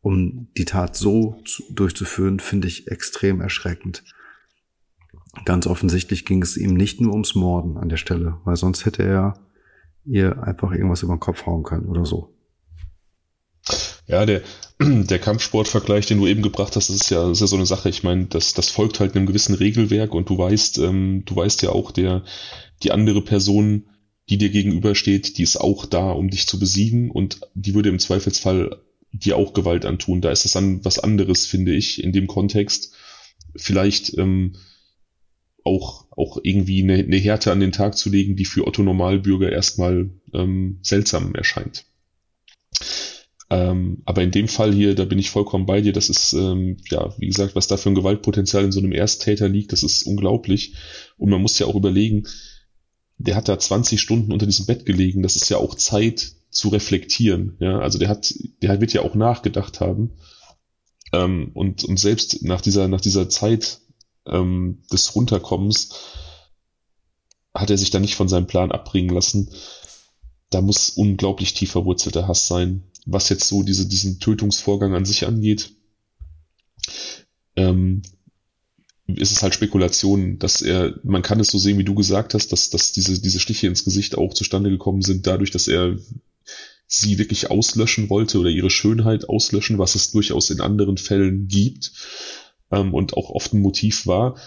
um die Tat so zu, durchzuführen, finde ich extrem erschreckend. Ganz offensichtlich ging es ihm nicht nur ums Morden an der Stelle, weil sonst hätte er ihr einfach irgendwas über den Kopf hauen können oder so. Ja, der, der Kampfsportvergleich, den du eben gebracht hast, das ist ja, das ist ja so eine Sache. Ich meine, das, das folgt halt einem gewissen Regelwerk und du weißt, ähm, du weißt ja auch, der, die andere Person die dir gegenübersteht, die ist auch da, um dich zu besiegen und die würde im Zweifelsfall dir auch Gewalt antun. Da ist es dann was anderes, finde ich, in dem Kontext. Vielleicht ähm, auch, auch irgendwie eine, eine Härte an den Tag zu legen, die für Otto Normalbürger erstmal ähm, seltsam erscheint. Ähm, aber in dem Fall hier, da bin ich vollkommen bei dir. Das ist, ähm, ja, wie gesagt, was da für ein Gewaltpotenzial in so einem Ersttäter liegt, das ist unglaublich. Und man muss ja auch überlegen, der hat da 20 Stunden unter diesem Bett gelegen. Das ist ja auch Zeit zu reflektieren. Ja, also der hat, der wird ja auch nachgedacht haben. Ähm, und, und selbst nach dieser, nach dieser Zeit ähm, des Runterkommens hat er sich da nicht von seinem Plan abbringen lassen. Da muss unglaublich tief verwurzelter Hass sein, was jetzt so diese, diesen Tötungsvorgang an sich angeht. Ähm, ist es halt Spekulation, dass er, man kann es so sehen, wie du gesagt hast, dass, dass diese, diese Stiche ins Gesicht auch zustande gekommen sind, dadurch, dass er sie wirklich auslöschen wollte oder ihre Schönheit auslöschen, was es durchaus in anderen Fällen gibt ähm, und auch oft ein Motiv war.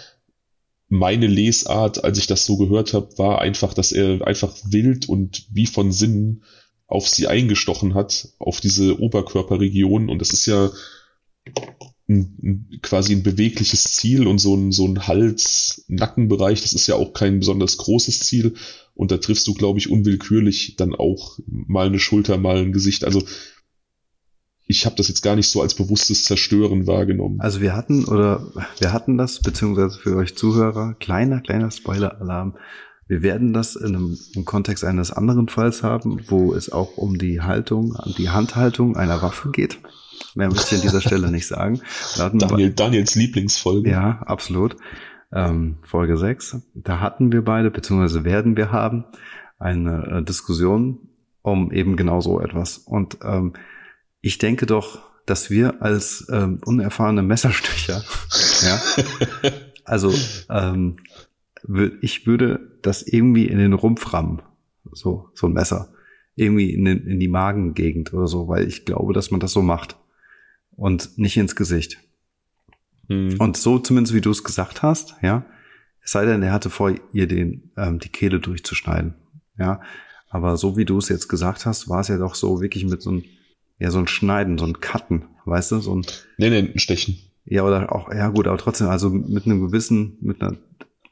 Meine Lesart, als ich das so gehört habe, war einfach, dass er einfach wild und wie von Sinnen auf sie eingestochen hat, auf diese Oberkörperregion. Und das ist ja ein, quasi ein bewegliches Ziel und so ein, so ein Hals-Nackenbereich, das ist ja auch kein besonders großes Ziel. Und da triffst du, glaube ich, unwillkürlich dann auch mal eine Schulter, mal ein Gesicht. Also ich habe das jetzt gar nicht so als bewusstes Zerstören wahrgenommen. Also wir hatten oder wir hatten das, beziehungsweise für euch Zuhörer, kleiner, kleiner Spoiler-Alarm. Wir werden das in einem, im Kontext eines anderen Falls haben, wo es auch um die Haltung, die Handhaltung einer Waffe geht. Mehr möchte ich an dieser Stelle nicht sagen. Daniel, Daniels Lieblingsfolge. Ja, absolut. Ähm, Folge 6. Da hatten wir beide, beziehungsweise werden wir haben, eine äh, Diskussion um eben genau so etwas. Und ähm, ich denke doch, dass wir als ähm, unerfahrene Messerstecher, ja, also ähm, ich würde das irgendwie in den Rumpf rammen, so so ein Messer, irgendwie in, den, in die Magengegend oder so, weil ich glaube, dass man das so macht und nicht ins Gesicht. Mhm. Und so zumindest wie du es gesagt hast, ja, es sei denn, er hatte vor, ihr den ähm, die Kehle durchzuschneiden, ja. Aber so wie du es jetzt gesagt hast, war es ja doch so wirklich mit so einem, ja, so ein Schneiden, so ein Cutten, weißt du, so ein. Nee, nee, ein Stechen. Ja, oder auch, ja gut, aber trotzdem, also mit einem gewissen, mit einer,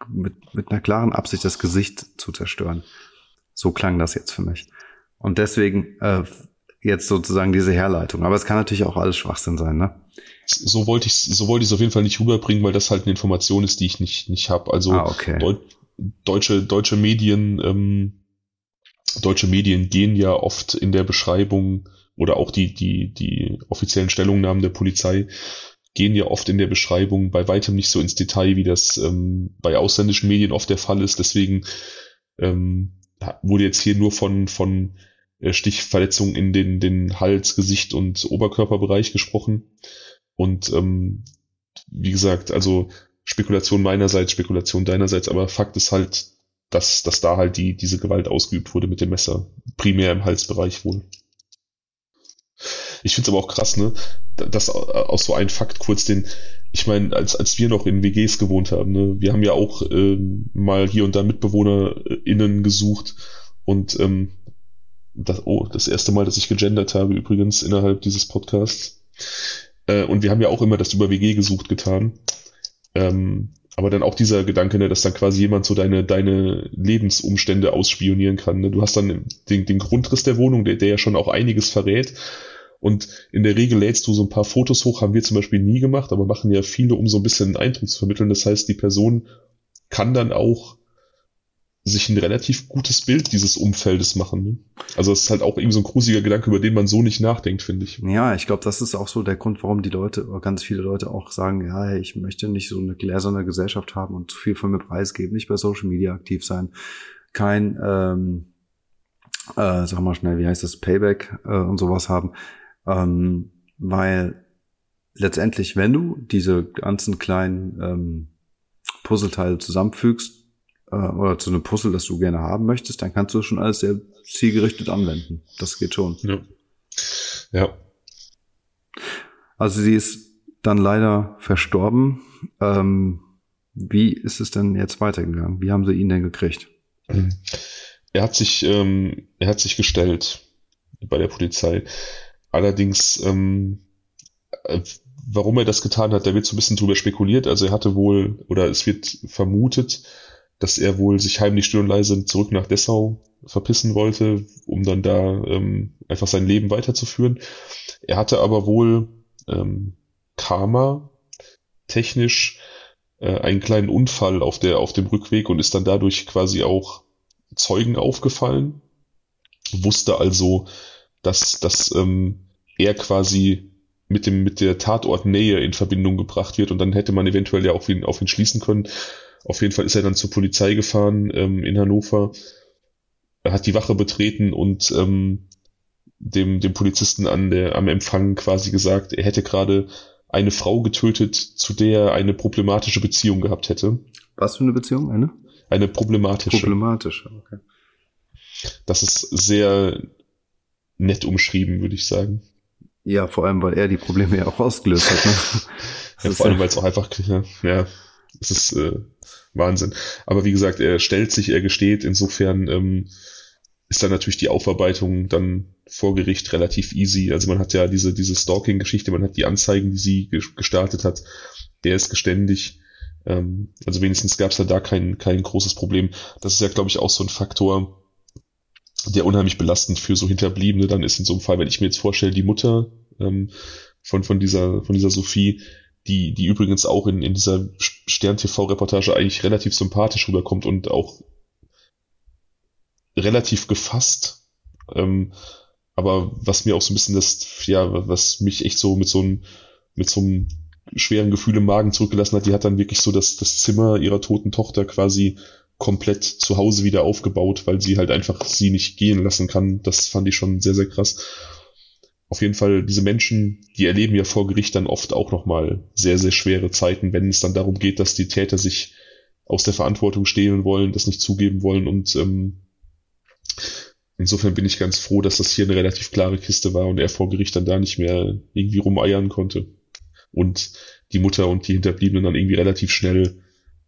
mit, mit einer klaren Absicht, das Gesicht zu zerstören. So klang das jetzt für mich. Und deswegen äh, jetzt sozusagen diese Herleitung. Aber es kann natürlich auch alles Schwachsinn sein, ne? So wollte ich so wollte ich es auf jeden Fall nicht rüberbringen, weil das halt eine Information ist, die ich nicht nicht habe. Also ah, okay. Deu deutsche deutsche Medien ähm, deutsche Medien gehen ja oft in der Beschreibung oder auch die die die offiziellen Stellungnahmen der Polizei gehen ja oft in der Beschreibung bei weitem nicht so ins Detail, wie das ähm, bei ausländischen Medien oft der Fall ist. Deswegen ähm, wurde jetzt hier nur von von Stichverletzungen in den, den Hals, Gesicht und Oberkörperbereich gesprochen. Und ähm, wie gesagt, also Spekulation meinerseits, Spekulation deinerseits, aber Fakt ist halt, dass, dass da halt die, diese Gewalt ausgeübt wurde mit dem Messer. Primär im Halsbereich wohl. Ich finde es aber auch krass, ne? Das auch so ein Fakt kurz, den, ich meine, als, als wir noch in WGs gewohnt haben, ne, wir haben ja auch ähm, mal hier und da MitbewohnerInnen gesucht und ähm, das, oh, das erste Mal, dass ich gegendert habe, übrigens innerhalb dieses Podcasts. Äh, und wir haben ja auch immer das über WG gesucht getan. Ähm, aber dann auch dieser Gedanke, ne, dass dann quasi jemand so deine, deine Lebensumstände ausspionieren kann. Ne? Du hast dann den, den Grundriss der Wohnung, der, der ja schon auch einiges verrät. Und in der Regel lädst du so ein paar Fotos hoch, haben wir zum Beispiel nie gemacht, aber machen ja viele, um so ein bisschen einen Eindruck zu vermitteln. Das heißt, die Person kann dann auch sich ein relativ gutes Bild dieses Umfeldes machen. Ne? Also es ist halt auch irgendwie so ein grusiger Gedanke, über den man so nicht nachdenkt, finde ich. Ja, ich glaube, das ist auch so der Grund, warum die Leute, ganz viele Leute auch sagen, ja, ich möchte nicht so eine gläserne Gesellschaft haben und zu viel von mir preisgeben, nicht bei Social Media aktiv sein, kein, ähm, äh, sag mal schnell, wie heißt das, Payback äh, und sowas haben, ähm, weil letztendlich, wenn du diese ganzen kleinen ähm, Puzzleteile zusammenfügst, äh, oder zu einem Puzzle, das du gerne haben möchtest, dann kannst du schon alles sehr zielgerichtet anwenden. Das geht schon. Ja. ja. Also sie ist dann leider verstorben. Ähm, wie ist es denn jetzt weitergegangen? Wie haben sie ihn denn gekriegt? Er hat sich, ähm, er hat sich gestellt bei der Polizei. Allerdings, ähm, äh, warum er das getan hat, da wird so ein bisschen drüber spekuliert. Also er hatte wohl, oder es wird vermutet, dass er wohl sich heimlich still und leise zurück nach Dessau verpissen wollte, um dann da ähm, einfach sein Leben weiterzuführen. Er hatte aber wohl ähm, Karma technisch äh, einen kleinen Unfall auf der auf dem Rückweg und ist dann dadurch quasi auch Zeugen aufgefallen, wusste also, dass dass ähm, er quasi mit dem mit der Tatortnähe in Verbindung gebracht wird und dann hätte man eventuell ja auf ihn auf ihn schließen können. Auf jeden Fall ist er dann zur Polizei gefahren ähm, in Hannover, er hat die Wache betreten und ähm, dem, dem Polizisten an der, am Empfang quasi gesagt, er hätte gerade eine Frau getötet, zu der er eine problematische Beziehung gehabt hätte. Was für eine Beziehung? Eine? Eine problematische. Problematische, okay. Das ist sehr nett umschrieben, würde ich sagen. Ja, vor allem, weil er die Probleme ja auch ausgelöst hat. Ne? ja, vor allem, weil es auch einfach, ja, ja es ist äh, Wahnsinn. Aber wie gesagt, er stellt sich, er gesteht. Insofern ähm, ist dann natürlich die Aufarbeitung dann vor Gericht relativ easy. Also man hat ja diese, diese Stalking-Geschichte, man hat die Anzeigen, die sie gestartet hat. Der ist geständig. Ähm, also wenigstens gab es da, da kein, kein großes Problem. Das ist ja, glaube ich, auch so ein Faktor, der unheimlich belastend für so Hinterbliebene dann ist in so einem Fall, wenn ich mir jetzt vorstelle, die Mutter ähm, von, von dieser, von dieser Sophie, die, die übrigens auch in, in dieser Stern-TV-Reportage eigentlich relativ sympathisch rüberkommt und auch relativ gefasst. Ähm, aber was mir auch so ein bisschen das, ja, was mich echt so mit so einem, mit so einem schweren Gefühl im Magen zurückgelassen hat, die hat dann wirklich so das, das Zimmer ihrer toten Tochter quasi komplett zu Hause wieder aufgebaut, weil sie halt einfach sie nicht gehen lassen kann. Das fand ich schon sehr, sehr krass auf jeden Fall diese Menschen, die erleben ja vor Gericht dann oft auch nochmal sehr, sehr schwere Zeiten, wenn es dann darum geht, dass die Täter sich aus der Verantwortung stehlen wollen, das nicht zugeben wollen und ähm, insofern bin ich ganz froh, dass das hier eine relativ klare Kiste war und er vor Gericht dann da nicht mehr irgendwie rumeiern konnte und die Mutter und die Hinterbliebenen dann irgendwie relativ schnell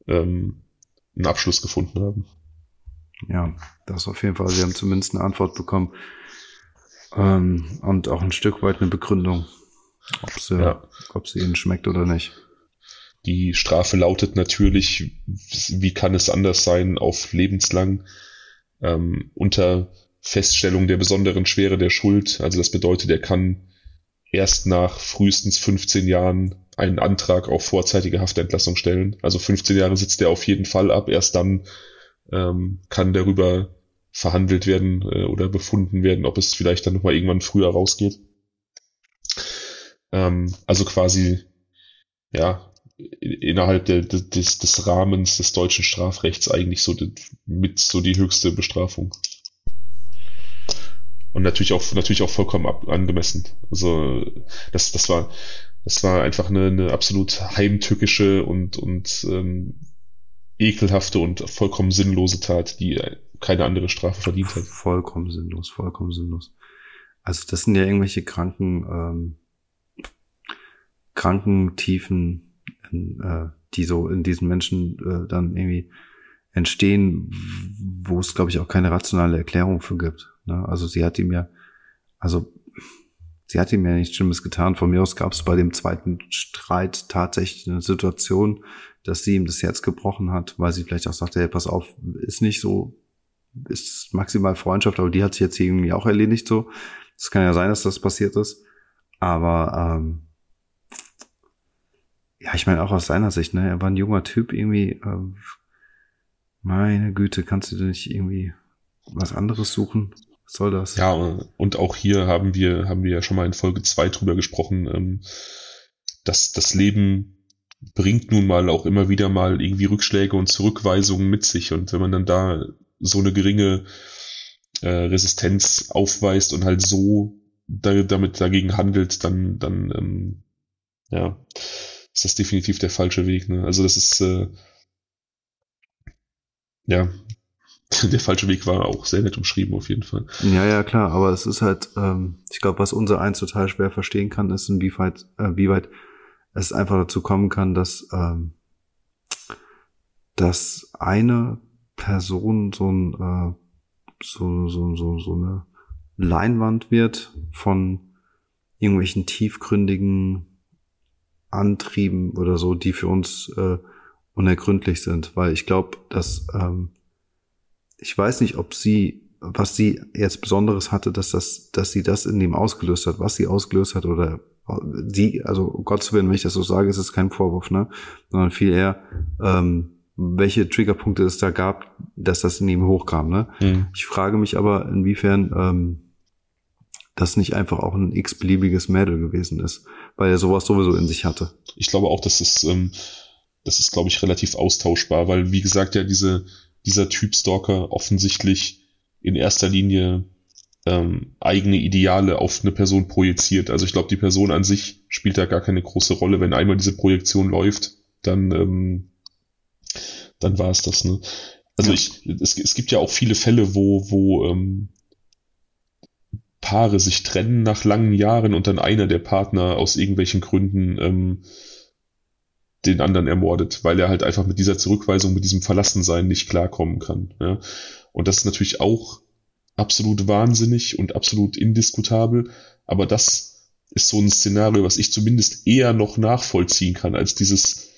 ähm, einen Abschluss gefunden haben. Ja, das auf jeden Fall. Sie haben zumindest eine Antwort bekommen. Ähm, und auch ein Stück weit eine Begründung, ob sie, ja. ob sie ihnen schmeckt oder nicht. Die Strafe lautet natürlich, wie kann es anders sein, auf lebenslang ähm, unter Feststellung der besonderen Schwere der Schuld. Also das bedeutet, er kann erst nach frühestens 15 Jahren einen Antrag auf vorzeitige Haftentlassung stellen. Also 15 Jahre sitzt er auf jeden Fall ab. Erst dann ähm, kann darüber verhandelt werden äh, oder befunden werden, ob es vielleicht dann nochmal irgendwann früher rausgeht. Ähm, also quasi, ja, innerhalb der, des, des Rahmens des deutschen Strafrechts eigentlich so die, mit so die höchste Bestrafung. Und natürlich auch, natürlich auch vollkommen ab, angemessen. Also, das, das war, das war einfach eine, eine absolut heimtückische und, und ähm, ekelhafte und vollkommen sinnlose Tat, die keine andere Strafe verdient hat. Vollkommen sinnlos, vollkommen sinnlos. Also das sind ja irgendwelche kranken, ähm, kranken Tiefen, in, äh, die so in diesen Menschen äh, dann irgendwie entstehen, wo es, glaube ich, auch keine rationale Erklärung für gibt. Ne? Also sie hat ihm ja, also sie hat ihm ja nichts Schlimmes getan. Von mir aus gab es bei dem zweiten Streit tatsächlich eine Situation, dass sie ihm das Herz gebrochen hat, weil sie vielleicht auch sagte, hey, pass auf, ist nicht so, ist maximal Freundschaft, aber die hat sich jetzt irgendwie auch erledigt so. Es kann ja sein, dass das passiert ist. Aber ähm, ja, ich meine auch aus seiner Sicht, ne? Er war ein junger Typ irgendwie. Äh, meine Güte, kannst du nicht irgendwie was anderes suchen? Was soll das? Ja, und auch hier haben wir, haben wir ja schon mal in Folge zwei drüber gesprochen, ähm, dass das Leben bringt nun mal auch immer wieder mal irgendwie Rückschläge und Zurückweisungen mit sich. Und wenn man dann da so eine geringe äh, Resistenz aufweist und halt so da, damit dagegen handelt, dann, dann ähm, ja, ist das definitiv der falsche Weg. Ne? Also das ist äh, ja der falsche Weg war auch sehr nett umschrieben auf jeden Fall. Ja, ja, klar, aber es ist halt, ähm, ich glaube, was unser eins total schwer verstehen kann, ist, inwieweit, äh, wie weit es einfach dazu kommen kann, dass, ähm, dass eine Person so ein, äh, so, so, so, so eine Leinwand wird von irgendwelchen tiefgründigen Antrieben oder so, die für uns äh, unergründlich sind, weil ich glaube, dass ähm, ich weiß nicht, ob sie, was sie jetzt Besonderes hatte, dass das, dass sie das in ihm ausgelöst hat, was sie ausgelöst hat oder sie, also Gott zu Willen, wenn ich das so sage, ist es kein Vorwurf, ne, sondern viel eher, ähm, welche Triggerpunkte es da gab, dass das in ihm hochkam, ne. Mhm. Ich frage mich aber, inwiefern ähm, das nicht einfach auch ein x-beliebiges Mädel gewesen ist, weil er sowas sowieso in sich hatte. Ich glaube auch, dass es, ähm, das ist, glaube ich, relativ austauschbar, weil, wie gesagt, ja, diese, dieser Typ Stalker offensichtlich in erster Linie ähm, eigene Ideale auf eine Person projiziert. Also ich glaube, die Person an sich spielt da gar keine große Rolle. Wenn einmal diese Projektion läuft, dann, ähm, dann war es das. Ne? Also ja. ich, es, es gibt ja auch viele Fälle, wo, wo ähm, Paare sich trennen nach langen Jahren und dann einer der Partner aus irgendwelchen Gründen ähm, den anderen ermordet, weil er halt einfach mit dieser Zurückweisung, mit diesem Verlassensein nicht klarkommen kann. Ja? Und das ist natürlich auch absolut wahnsinnig und absolut indiskutabel, aber das ist so ein Szenario, was ich zumindest eher noch nachvollziehen kann, als dieses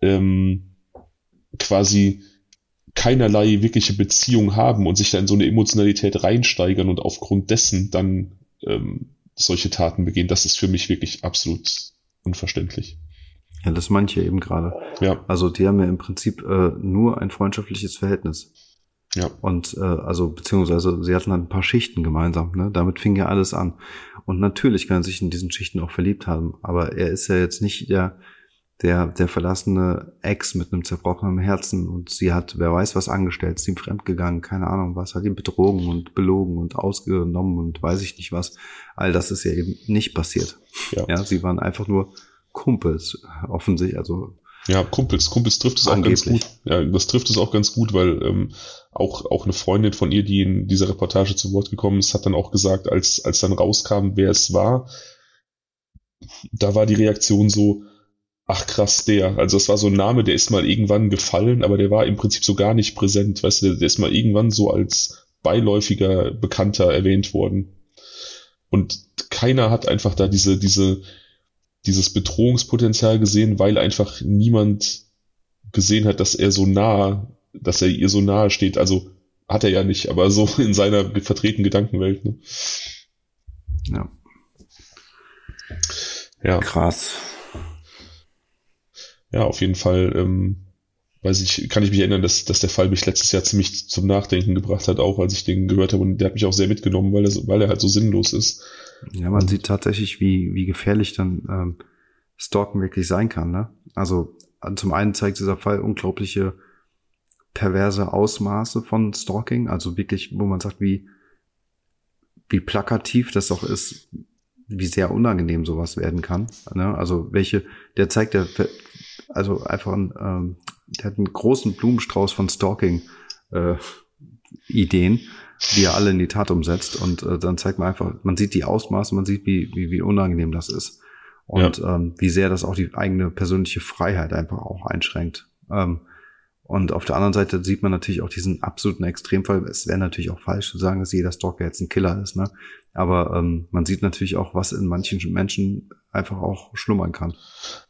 ähm, quasi keinerlei wirkliche Beziehung haben und sich da in so eine Emotionalität reinsteigern und aufgrund dessen dann ähm, solche Taten begehen. Das ist für mich wirklich absolut unverständlich. Ja, das manche eben gerade. Ja. Also die haben ja im Prinzip äh, nur ein freundschaftliches Verhältnis. Ja. Und äh, also beziehungsweise sie hatten halt ein paar Schichten gemeinsam. Ne? Damit fing ja alles an. Und natürlich kann er sich in diesen Schichten auch verliebt haben. Aber er ist ja jetzt nicht der der der verlassene Ex mit einem zerbrochenen Herzen und sie hat wer weiß was angestellt, ist ihm fremdgegangen, keine Ahnung was, hat ihn betrogen und belogen und ausgenommen und weiß ich nicht was. All das ist ja eben nicht passiert. Ja, ja sie waren einfach nur Kumpels, offensichtlich, also. Ja, Kumpels, Kumpels trifft es auch ganz gut. Ja, das trifft es auch ganz gut, weil ähm, auch, auch eine Freundin von ihr, die in dieser Reportage zu Wort gekommen ist, hat dann auch gesagt, als, als dann rauskam, wer es war, da war die Reaktion so, ach krass, der. Also das war so ein Name, der ist mal irgendwann gefallen, aber der war im Prinzip so gar nicht präsent. Weißt du, der, der ist mal irgendwann so als beiläufiger Bekannter erwähnt worden. Und keiner hat einfach da diese, diese, dieses Bedrohungspotenzial gesehen, weil einfach niemand gesehen hat, dass er so nah, dass er ihr so nahe steht. Also hat er ja nicht, aber so in seiner vertretenen Gedankenwelt. Ne? Ja. Ja. Krass. Ja, auf jeden Fall, ähm, weiß ich, kann ich mich erinnern, dass, dass der Fall mich letztes Jahr ziemlich zum Nachdenken gebracht hat, auch als ich den gehört habe. Und der hat mich auch sehr mitgenommen, weil er, weil er halt so sinnlos ist. Ja, man sieht tatsächlich, wie, wie gefährlich dann ähm, Stalken wirklich sein kann. Ne? Also zum einen zeigt dieser Fall unglaubliche perverse Ausmaße von Stalking, also wirklich, wo man sagt, wie, wie plakativ das auch ist, wie sehr unangenehm sowas werden kann. Ne? Also welche, der zeigt ja, also einfach ein, ähm, der hat einen großen Blumenstrauß von Stalking äh, Ideen, die er alle in die Tat umsetzt. Und äh, dann zeigt man einfach, man sieht die Ausmaße, man sieht, wie, wie, wie unangenehm das ist. Und ja. ähm, wie sehr das auch die eigene persönliche Freiheit einfach auch einschränkt. Ähm, und auf der anderen Seite sieht man natürlich auch diesen absoluten Extremfall. Es wäre natürlich auch falsch zu sagen, dass jeder Stalker jetzt ein Killer ist, ne? Aber ähm, man sieht natürlich auch, was in manchen Menschen einfach auch schlummern kann.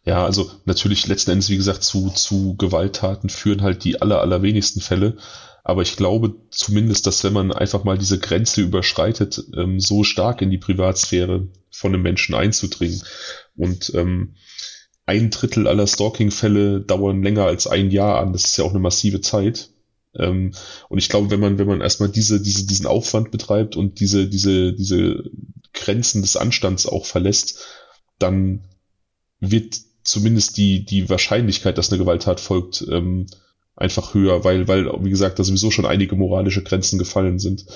Ja, also natürlich letzten Endes, wie gesagt, zu, zu Gewalttaten führen halt die aller, allerwenigsten Fälle. Aber ich glaube zumindest, dass wenn man einfach mal diese Grenze überschreitet, ähm, so stark in die Privatsphäre von einem Menschen einzudringen und ähm, ein Drittel aller Stalking-Fälle dauern länger als ein Jahr an. Das ist ja auch eine massive Zeit. Ähm, und ich glaube, wenn man, wenn man erstmal diese, diese, diesen Aufwand betreibt und diese, diese, diese Grenzen des Anstands auch verlässt, dann wird zumindest die, die Wahrscheinlichkeit, dass eine Gewalttat folgt, ähm, einfach höher, weil, weil, wie gesagt, da sowieso schon einige moralische Grenzen gefallen sind.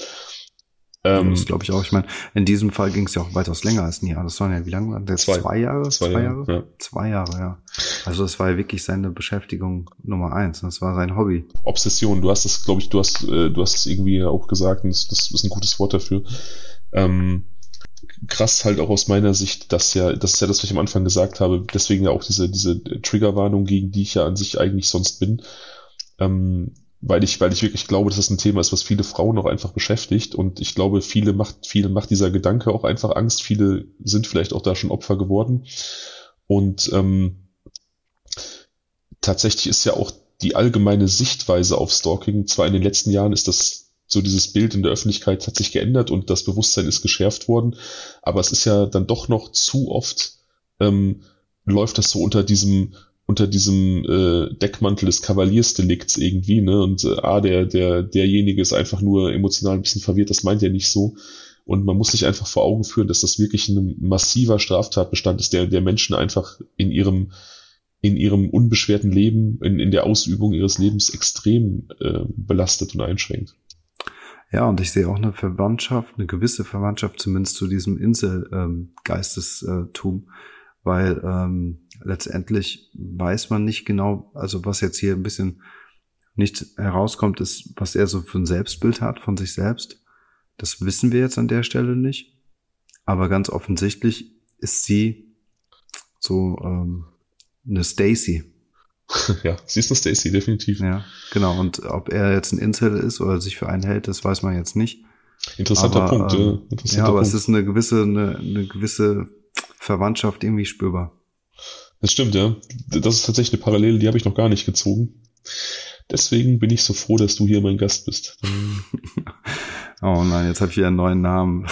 Ähm, das glaube ich auch. Ich meine, in diesem Fall ging es ja auch weitaus länger als ein Jahr. Das waren ja wie lange? Das zwei, zwei Jahre? Zwei, zwei Jahre? Jahre? Ja. Zwei Jahre, ja. Also das war ja wirklich seine Beschäftigung Nummer eins. Das war sein Hobby. Obsession. Du hast das, glaube ich, du hast, äh, du hast es irgendwie auch gesagt. Und das, das ist ein gutes Wort dafür. Ähm, krass halt auch aus meiner Sicht, dass ja, das ist ja das, was ich am Anfang gesagt habe. Deswegen ja auch diese diese Triggerwarnung, gegen die ich ja an sich eigentlich sonst bin. Ähm, weil ich, weil ich wirklich glaube, dass das ein Thema ist, was viele Frauen auch einfach beschäftigt. Und ich glaube, viele macht, viele macht dieser Gedanke auch einfach Angst. Viele sind vielleicht auch da schon Opfer geworden. Und ähm, tatsächlich ist ja auch die allgemeine Sichtweise auf Stalking, zwar in den letzten Jahren ist das so dieses Bild in der Öffentlichkeit hat sich geändert und das Bewusstsein ist geschärft worden, aber es ist ja dann doch noch zu oft ähm, läuft das so unter diesem unter diesem äh, Deckmantel des Kavaliersdelikts irgendwie, ne? Und äh, ah, der, der, derjenige ist einfach nur emotional ein bisschen verwirrt, das meint er nicht so. Und man muss sich einfach vor Augen führen, dass das wirklich ein massiver Straftatbestand ist, der, der Menschen einfach in ihrem, in ihrem unbeschwerten Leben, in, in der Ausübung ihres Lebens extrem äh, belastet und einschränkt. Ja, und ich sehe auch eine Verwandtschaft, eine gewisse Verwandtschaft zumindest zu diesem Inselgeistestum, ähm, weil ähm, letztendlich weiß man nicht genau, also was jetzt hier ein bisschen nicht herauskommt, ist, was er so für ein Selbstbild hat von sich selbst. Das wissen wir jetzt an der Stelle nicht. Aber ganz offensichtlich ist sie so ähm, eine Stacy. Ja, sie ist eine Stacy, definitiv. Ja, genau. Und ob er jetzt ein Incel ist oder sich für einen hält, das weiß man jetzt nicht. Interessanter aber, Punkt. Ähm, interessanter ja, aber Punkt. es ist eine gewisse, eine, eine gewisse Verwandtschaft irgendwie spürbar. Das stimmt, ja. Das ist tatsächlich eine Parallele, die habe ich noch gar nicht gezogen. Deswegen bin ich so froh, dass du hier mein Gast bist. oh nein, jetzt habe ich wieder einen neuen Namen.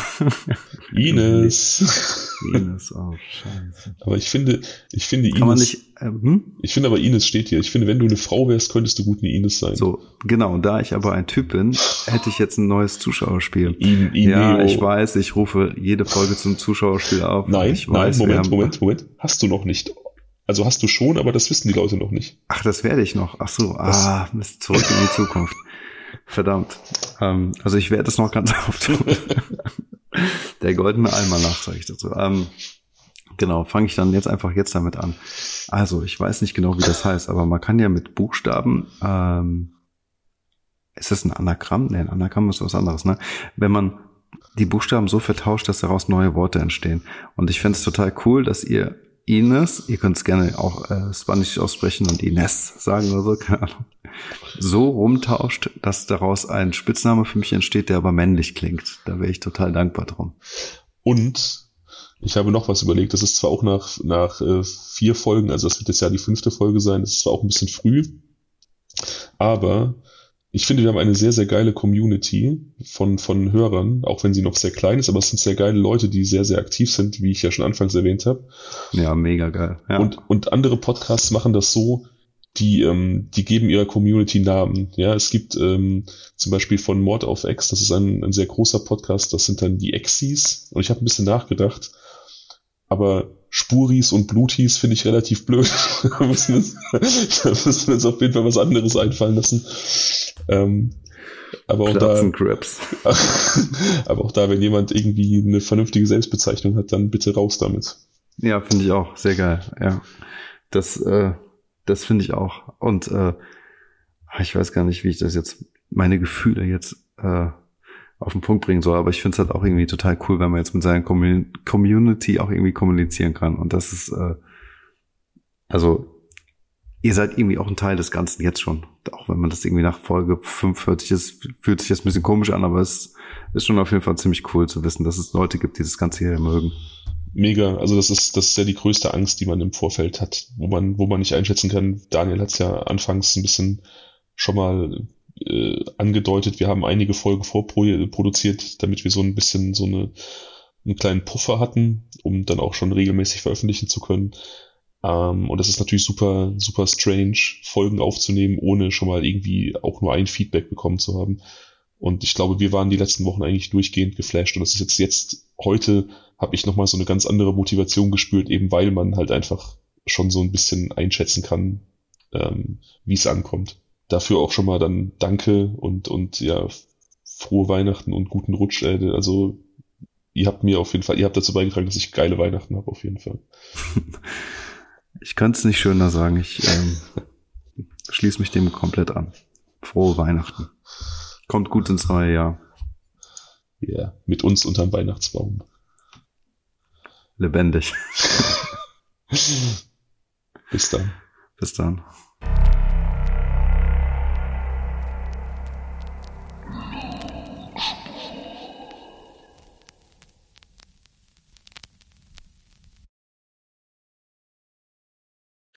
Ines. Ines, oh scheiße. Aber ich finde, ich finde Kann Ines. Man nicht, äh, hm? Ich finde aber Ines steht hier. Ich finde, wenn du eine Frau wärst, könntest du gut eine Ines sein. So, genau. Und da ich aber ein Typ bin, hätte ich jetzt ein neues Zuschauerspiel. In, in ja, ich weiß, ich rufe jede Folge zum Zuschauerspiel auf. Nein, ich nein, weiß, Moment, Moment, Moment. Hast du noch nicht. Also hast du schon, aber das wissen die Leute noch nicht. Ach, das werde ich noch. Ach so, das ah, Mist, zurück in die Zukunft. Verdammt. Ähm, also ich werde es noch ganz oft tun. Der goldene Almanach, sage ich dazu. Ähm, genau, fange ich dann jetzt einfach jetzt damit an. Also, ich weiß nicht genau, wie das heißt, aber man kann ja mit Buchstaben, ähm, ist das ein Anagramm? Nee, ein Anagramm ist was anderes, ne? Wenn man die Buchstaben so vertauscht, dass daraus neue Worte entstehen. Und ich fände es total cool, dass ihr Ines, ihr könnt es gerne auch äh, Spanisch aussprechen und Ines sagen oder so, keine Ahnung, so rumtauscht, dass daraus ein Spitzname für mich entsteht, der aber männlich klingt. Da wäre ich total dankbar drum. Und ich habe noch was überlegt, das ist zwar auch nach, nach äh, vier Folgen, also das wird jetzt ja die fünfte Folge sein, das ist zwar auch ein bisschen früh, aber ich finde, wir haben eine sehr, sehr geile Community von, von Hörern, auch wenn sie noch sehr klein ist, aber es sind sehr geile Leute, die sehr, sehr aktiv sind, wie ich ja schon anfangs erwähnt habe. Ja, mega geil. Ja. Und, und andere Podcasts machen das so, die, ähm, die geben ihrer Community Namen. Ja, es gibt ähm, zum Beispiel von Mord auf X, das ist ein, ein sehr großer Podcast, das sind dann die Exis. Und ich habe ein bisschen nachgedacht, aber Spuris und Blutis finde ich relativ blöd. da müssen wir uns, uns auf jeden Fall was anderes einfallen lassen. Ähm, aber auch da, aber auch da, wenn jemand irgendwie eine vernünftige Selbstbezeichnung hat, dann bitte raus damit. Ja, finde ich auch sehr geil. Ja, das, äh, das finde ich auch. Und äh, ich weiß gar nicht, wie ich das jetzt, meine Gefühle jetzt äh, auf den Punkt bringen soll. Aber ich finde es halt auch irgendwie total cool, wenn man jetzt mit seiner Community auch irgendwie kommunizieren kann. Und das ist, äh, also ihr seid irgendwie auch ein Teil des Ganzen jetzt schon. Auch wenn man das irgendwie nach Folge 45 ist, fühlt sich das ein bisschen komisch an, aber es ist schon auf jeden Fall ziemlich cool zu wissen, dass es Leute gibt, die das Ganze hier mögen. Mega, also das ist, das ist ja die größte Angst, die man im Vorfeld hat, wo man, wo man nicht einschätzen kann. Daniel hat es ja anfangs ein bisschen schon mal äh, angedeutet, wir haben einige Folgen vorproduziert, damit wir so ein bisschen so eine, einen kleinen Puffer hatten, um dann auch schon regelmäßig veröffentlichen zu können. Ähm, und das ist natürlich super, super strange, Folgen aufzunehmen, ohne schon mal irgendwie auch nur ein Feedback bekommen zu haben. Und ich glaube, wir waren die letzten Wochen eigentlich durchgehend geflasht. Und das ist jetzt, jetzt heute habe ich nochmal so eine ganz andere Motivation gespürt, eben weil man halt einfach schon so ein bisschen einschätzen kann, ähm, wie es ankommt dafür auch schon mal dann Danke und, und ja, frohe Weihnachten und guten Rutsch. Äh, also ihr habt mir auf jeden Fall, ihr habt dazu beigetragen, dass ich geile Weihnachten habe, auf jeden Fall. Ich könnte es nicht schöner sagen. Ich ähm, schließe mich dem komplett an. Frohe Weihnachten. Kommt gut ins neue Jahr. Ja, mit uns unterm Weihnachtsbaum. Lebendig. Bis dann. Bis dann.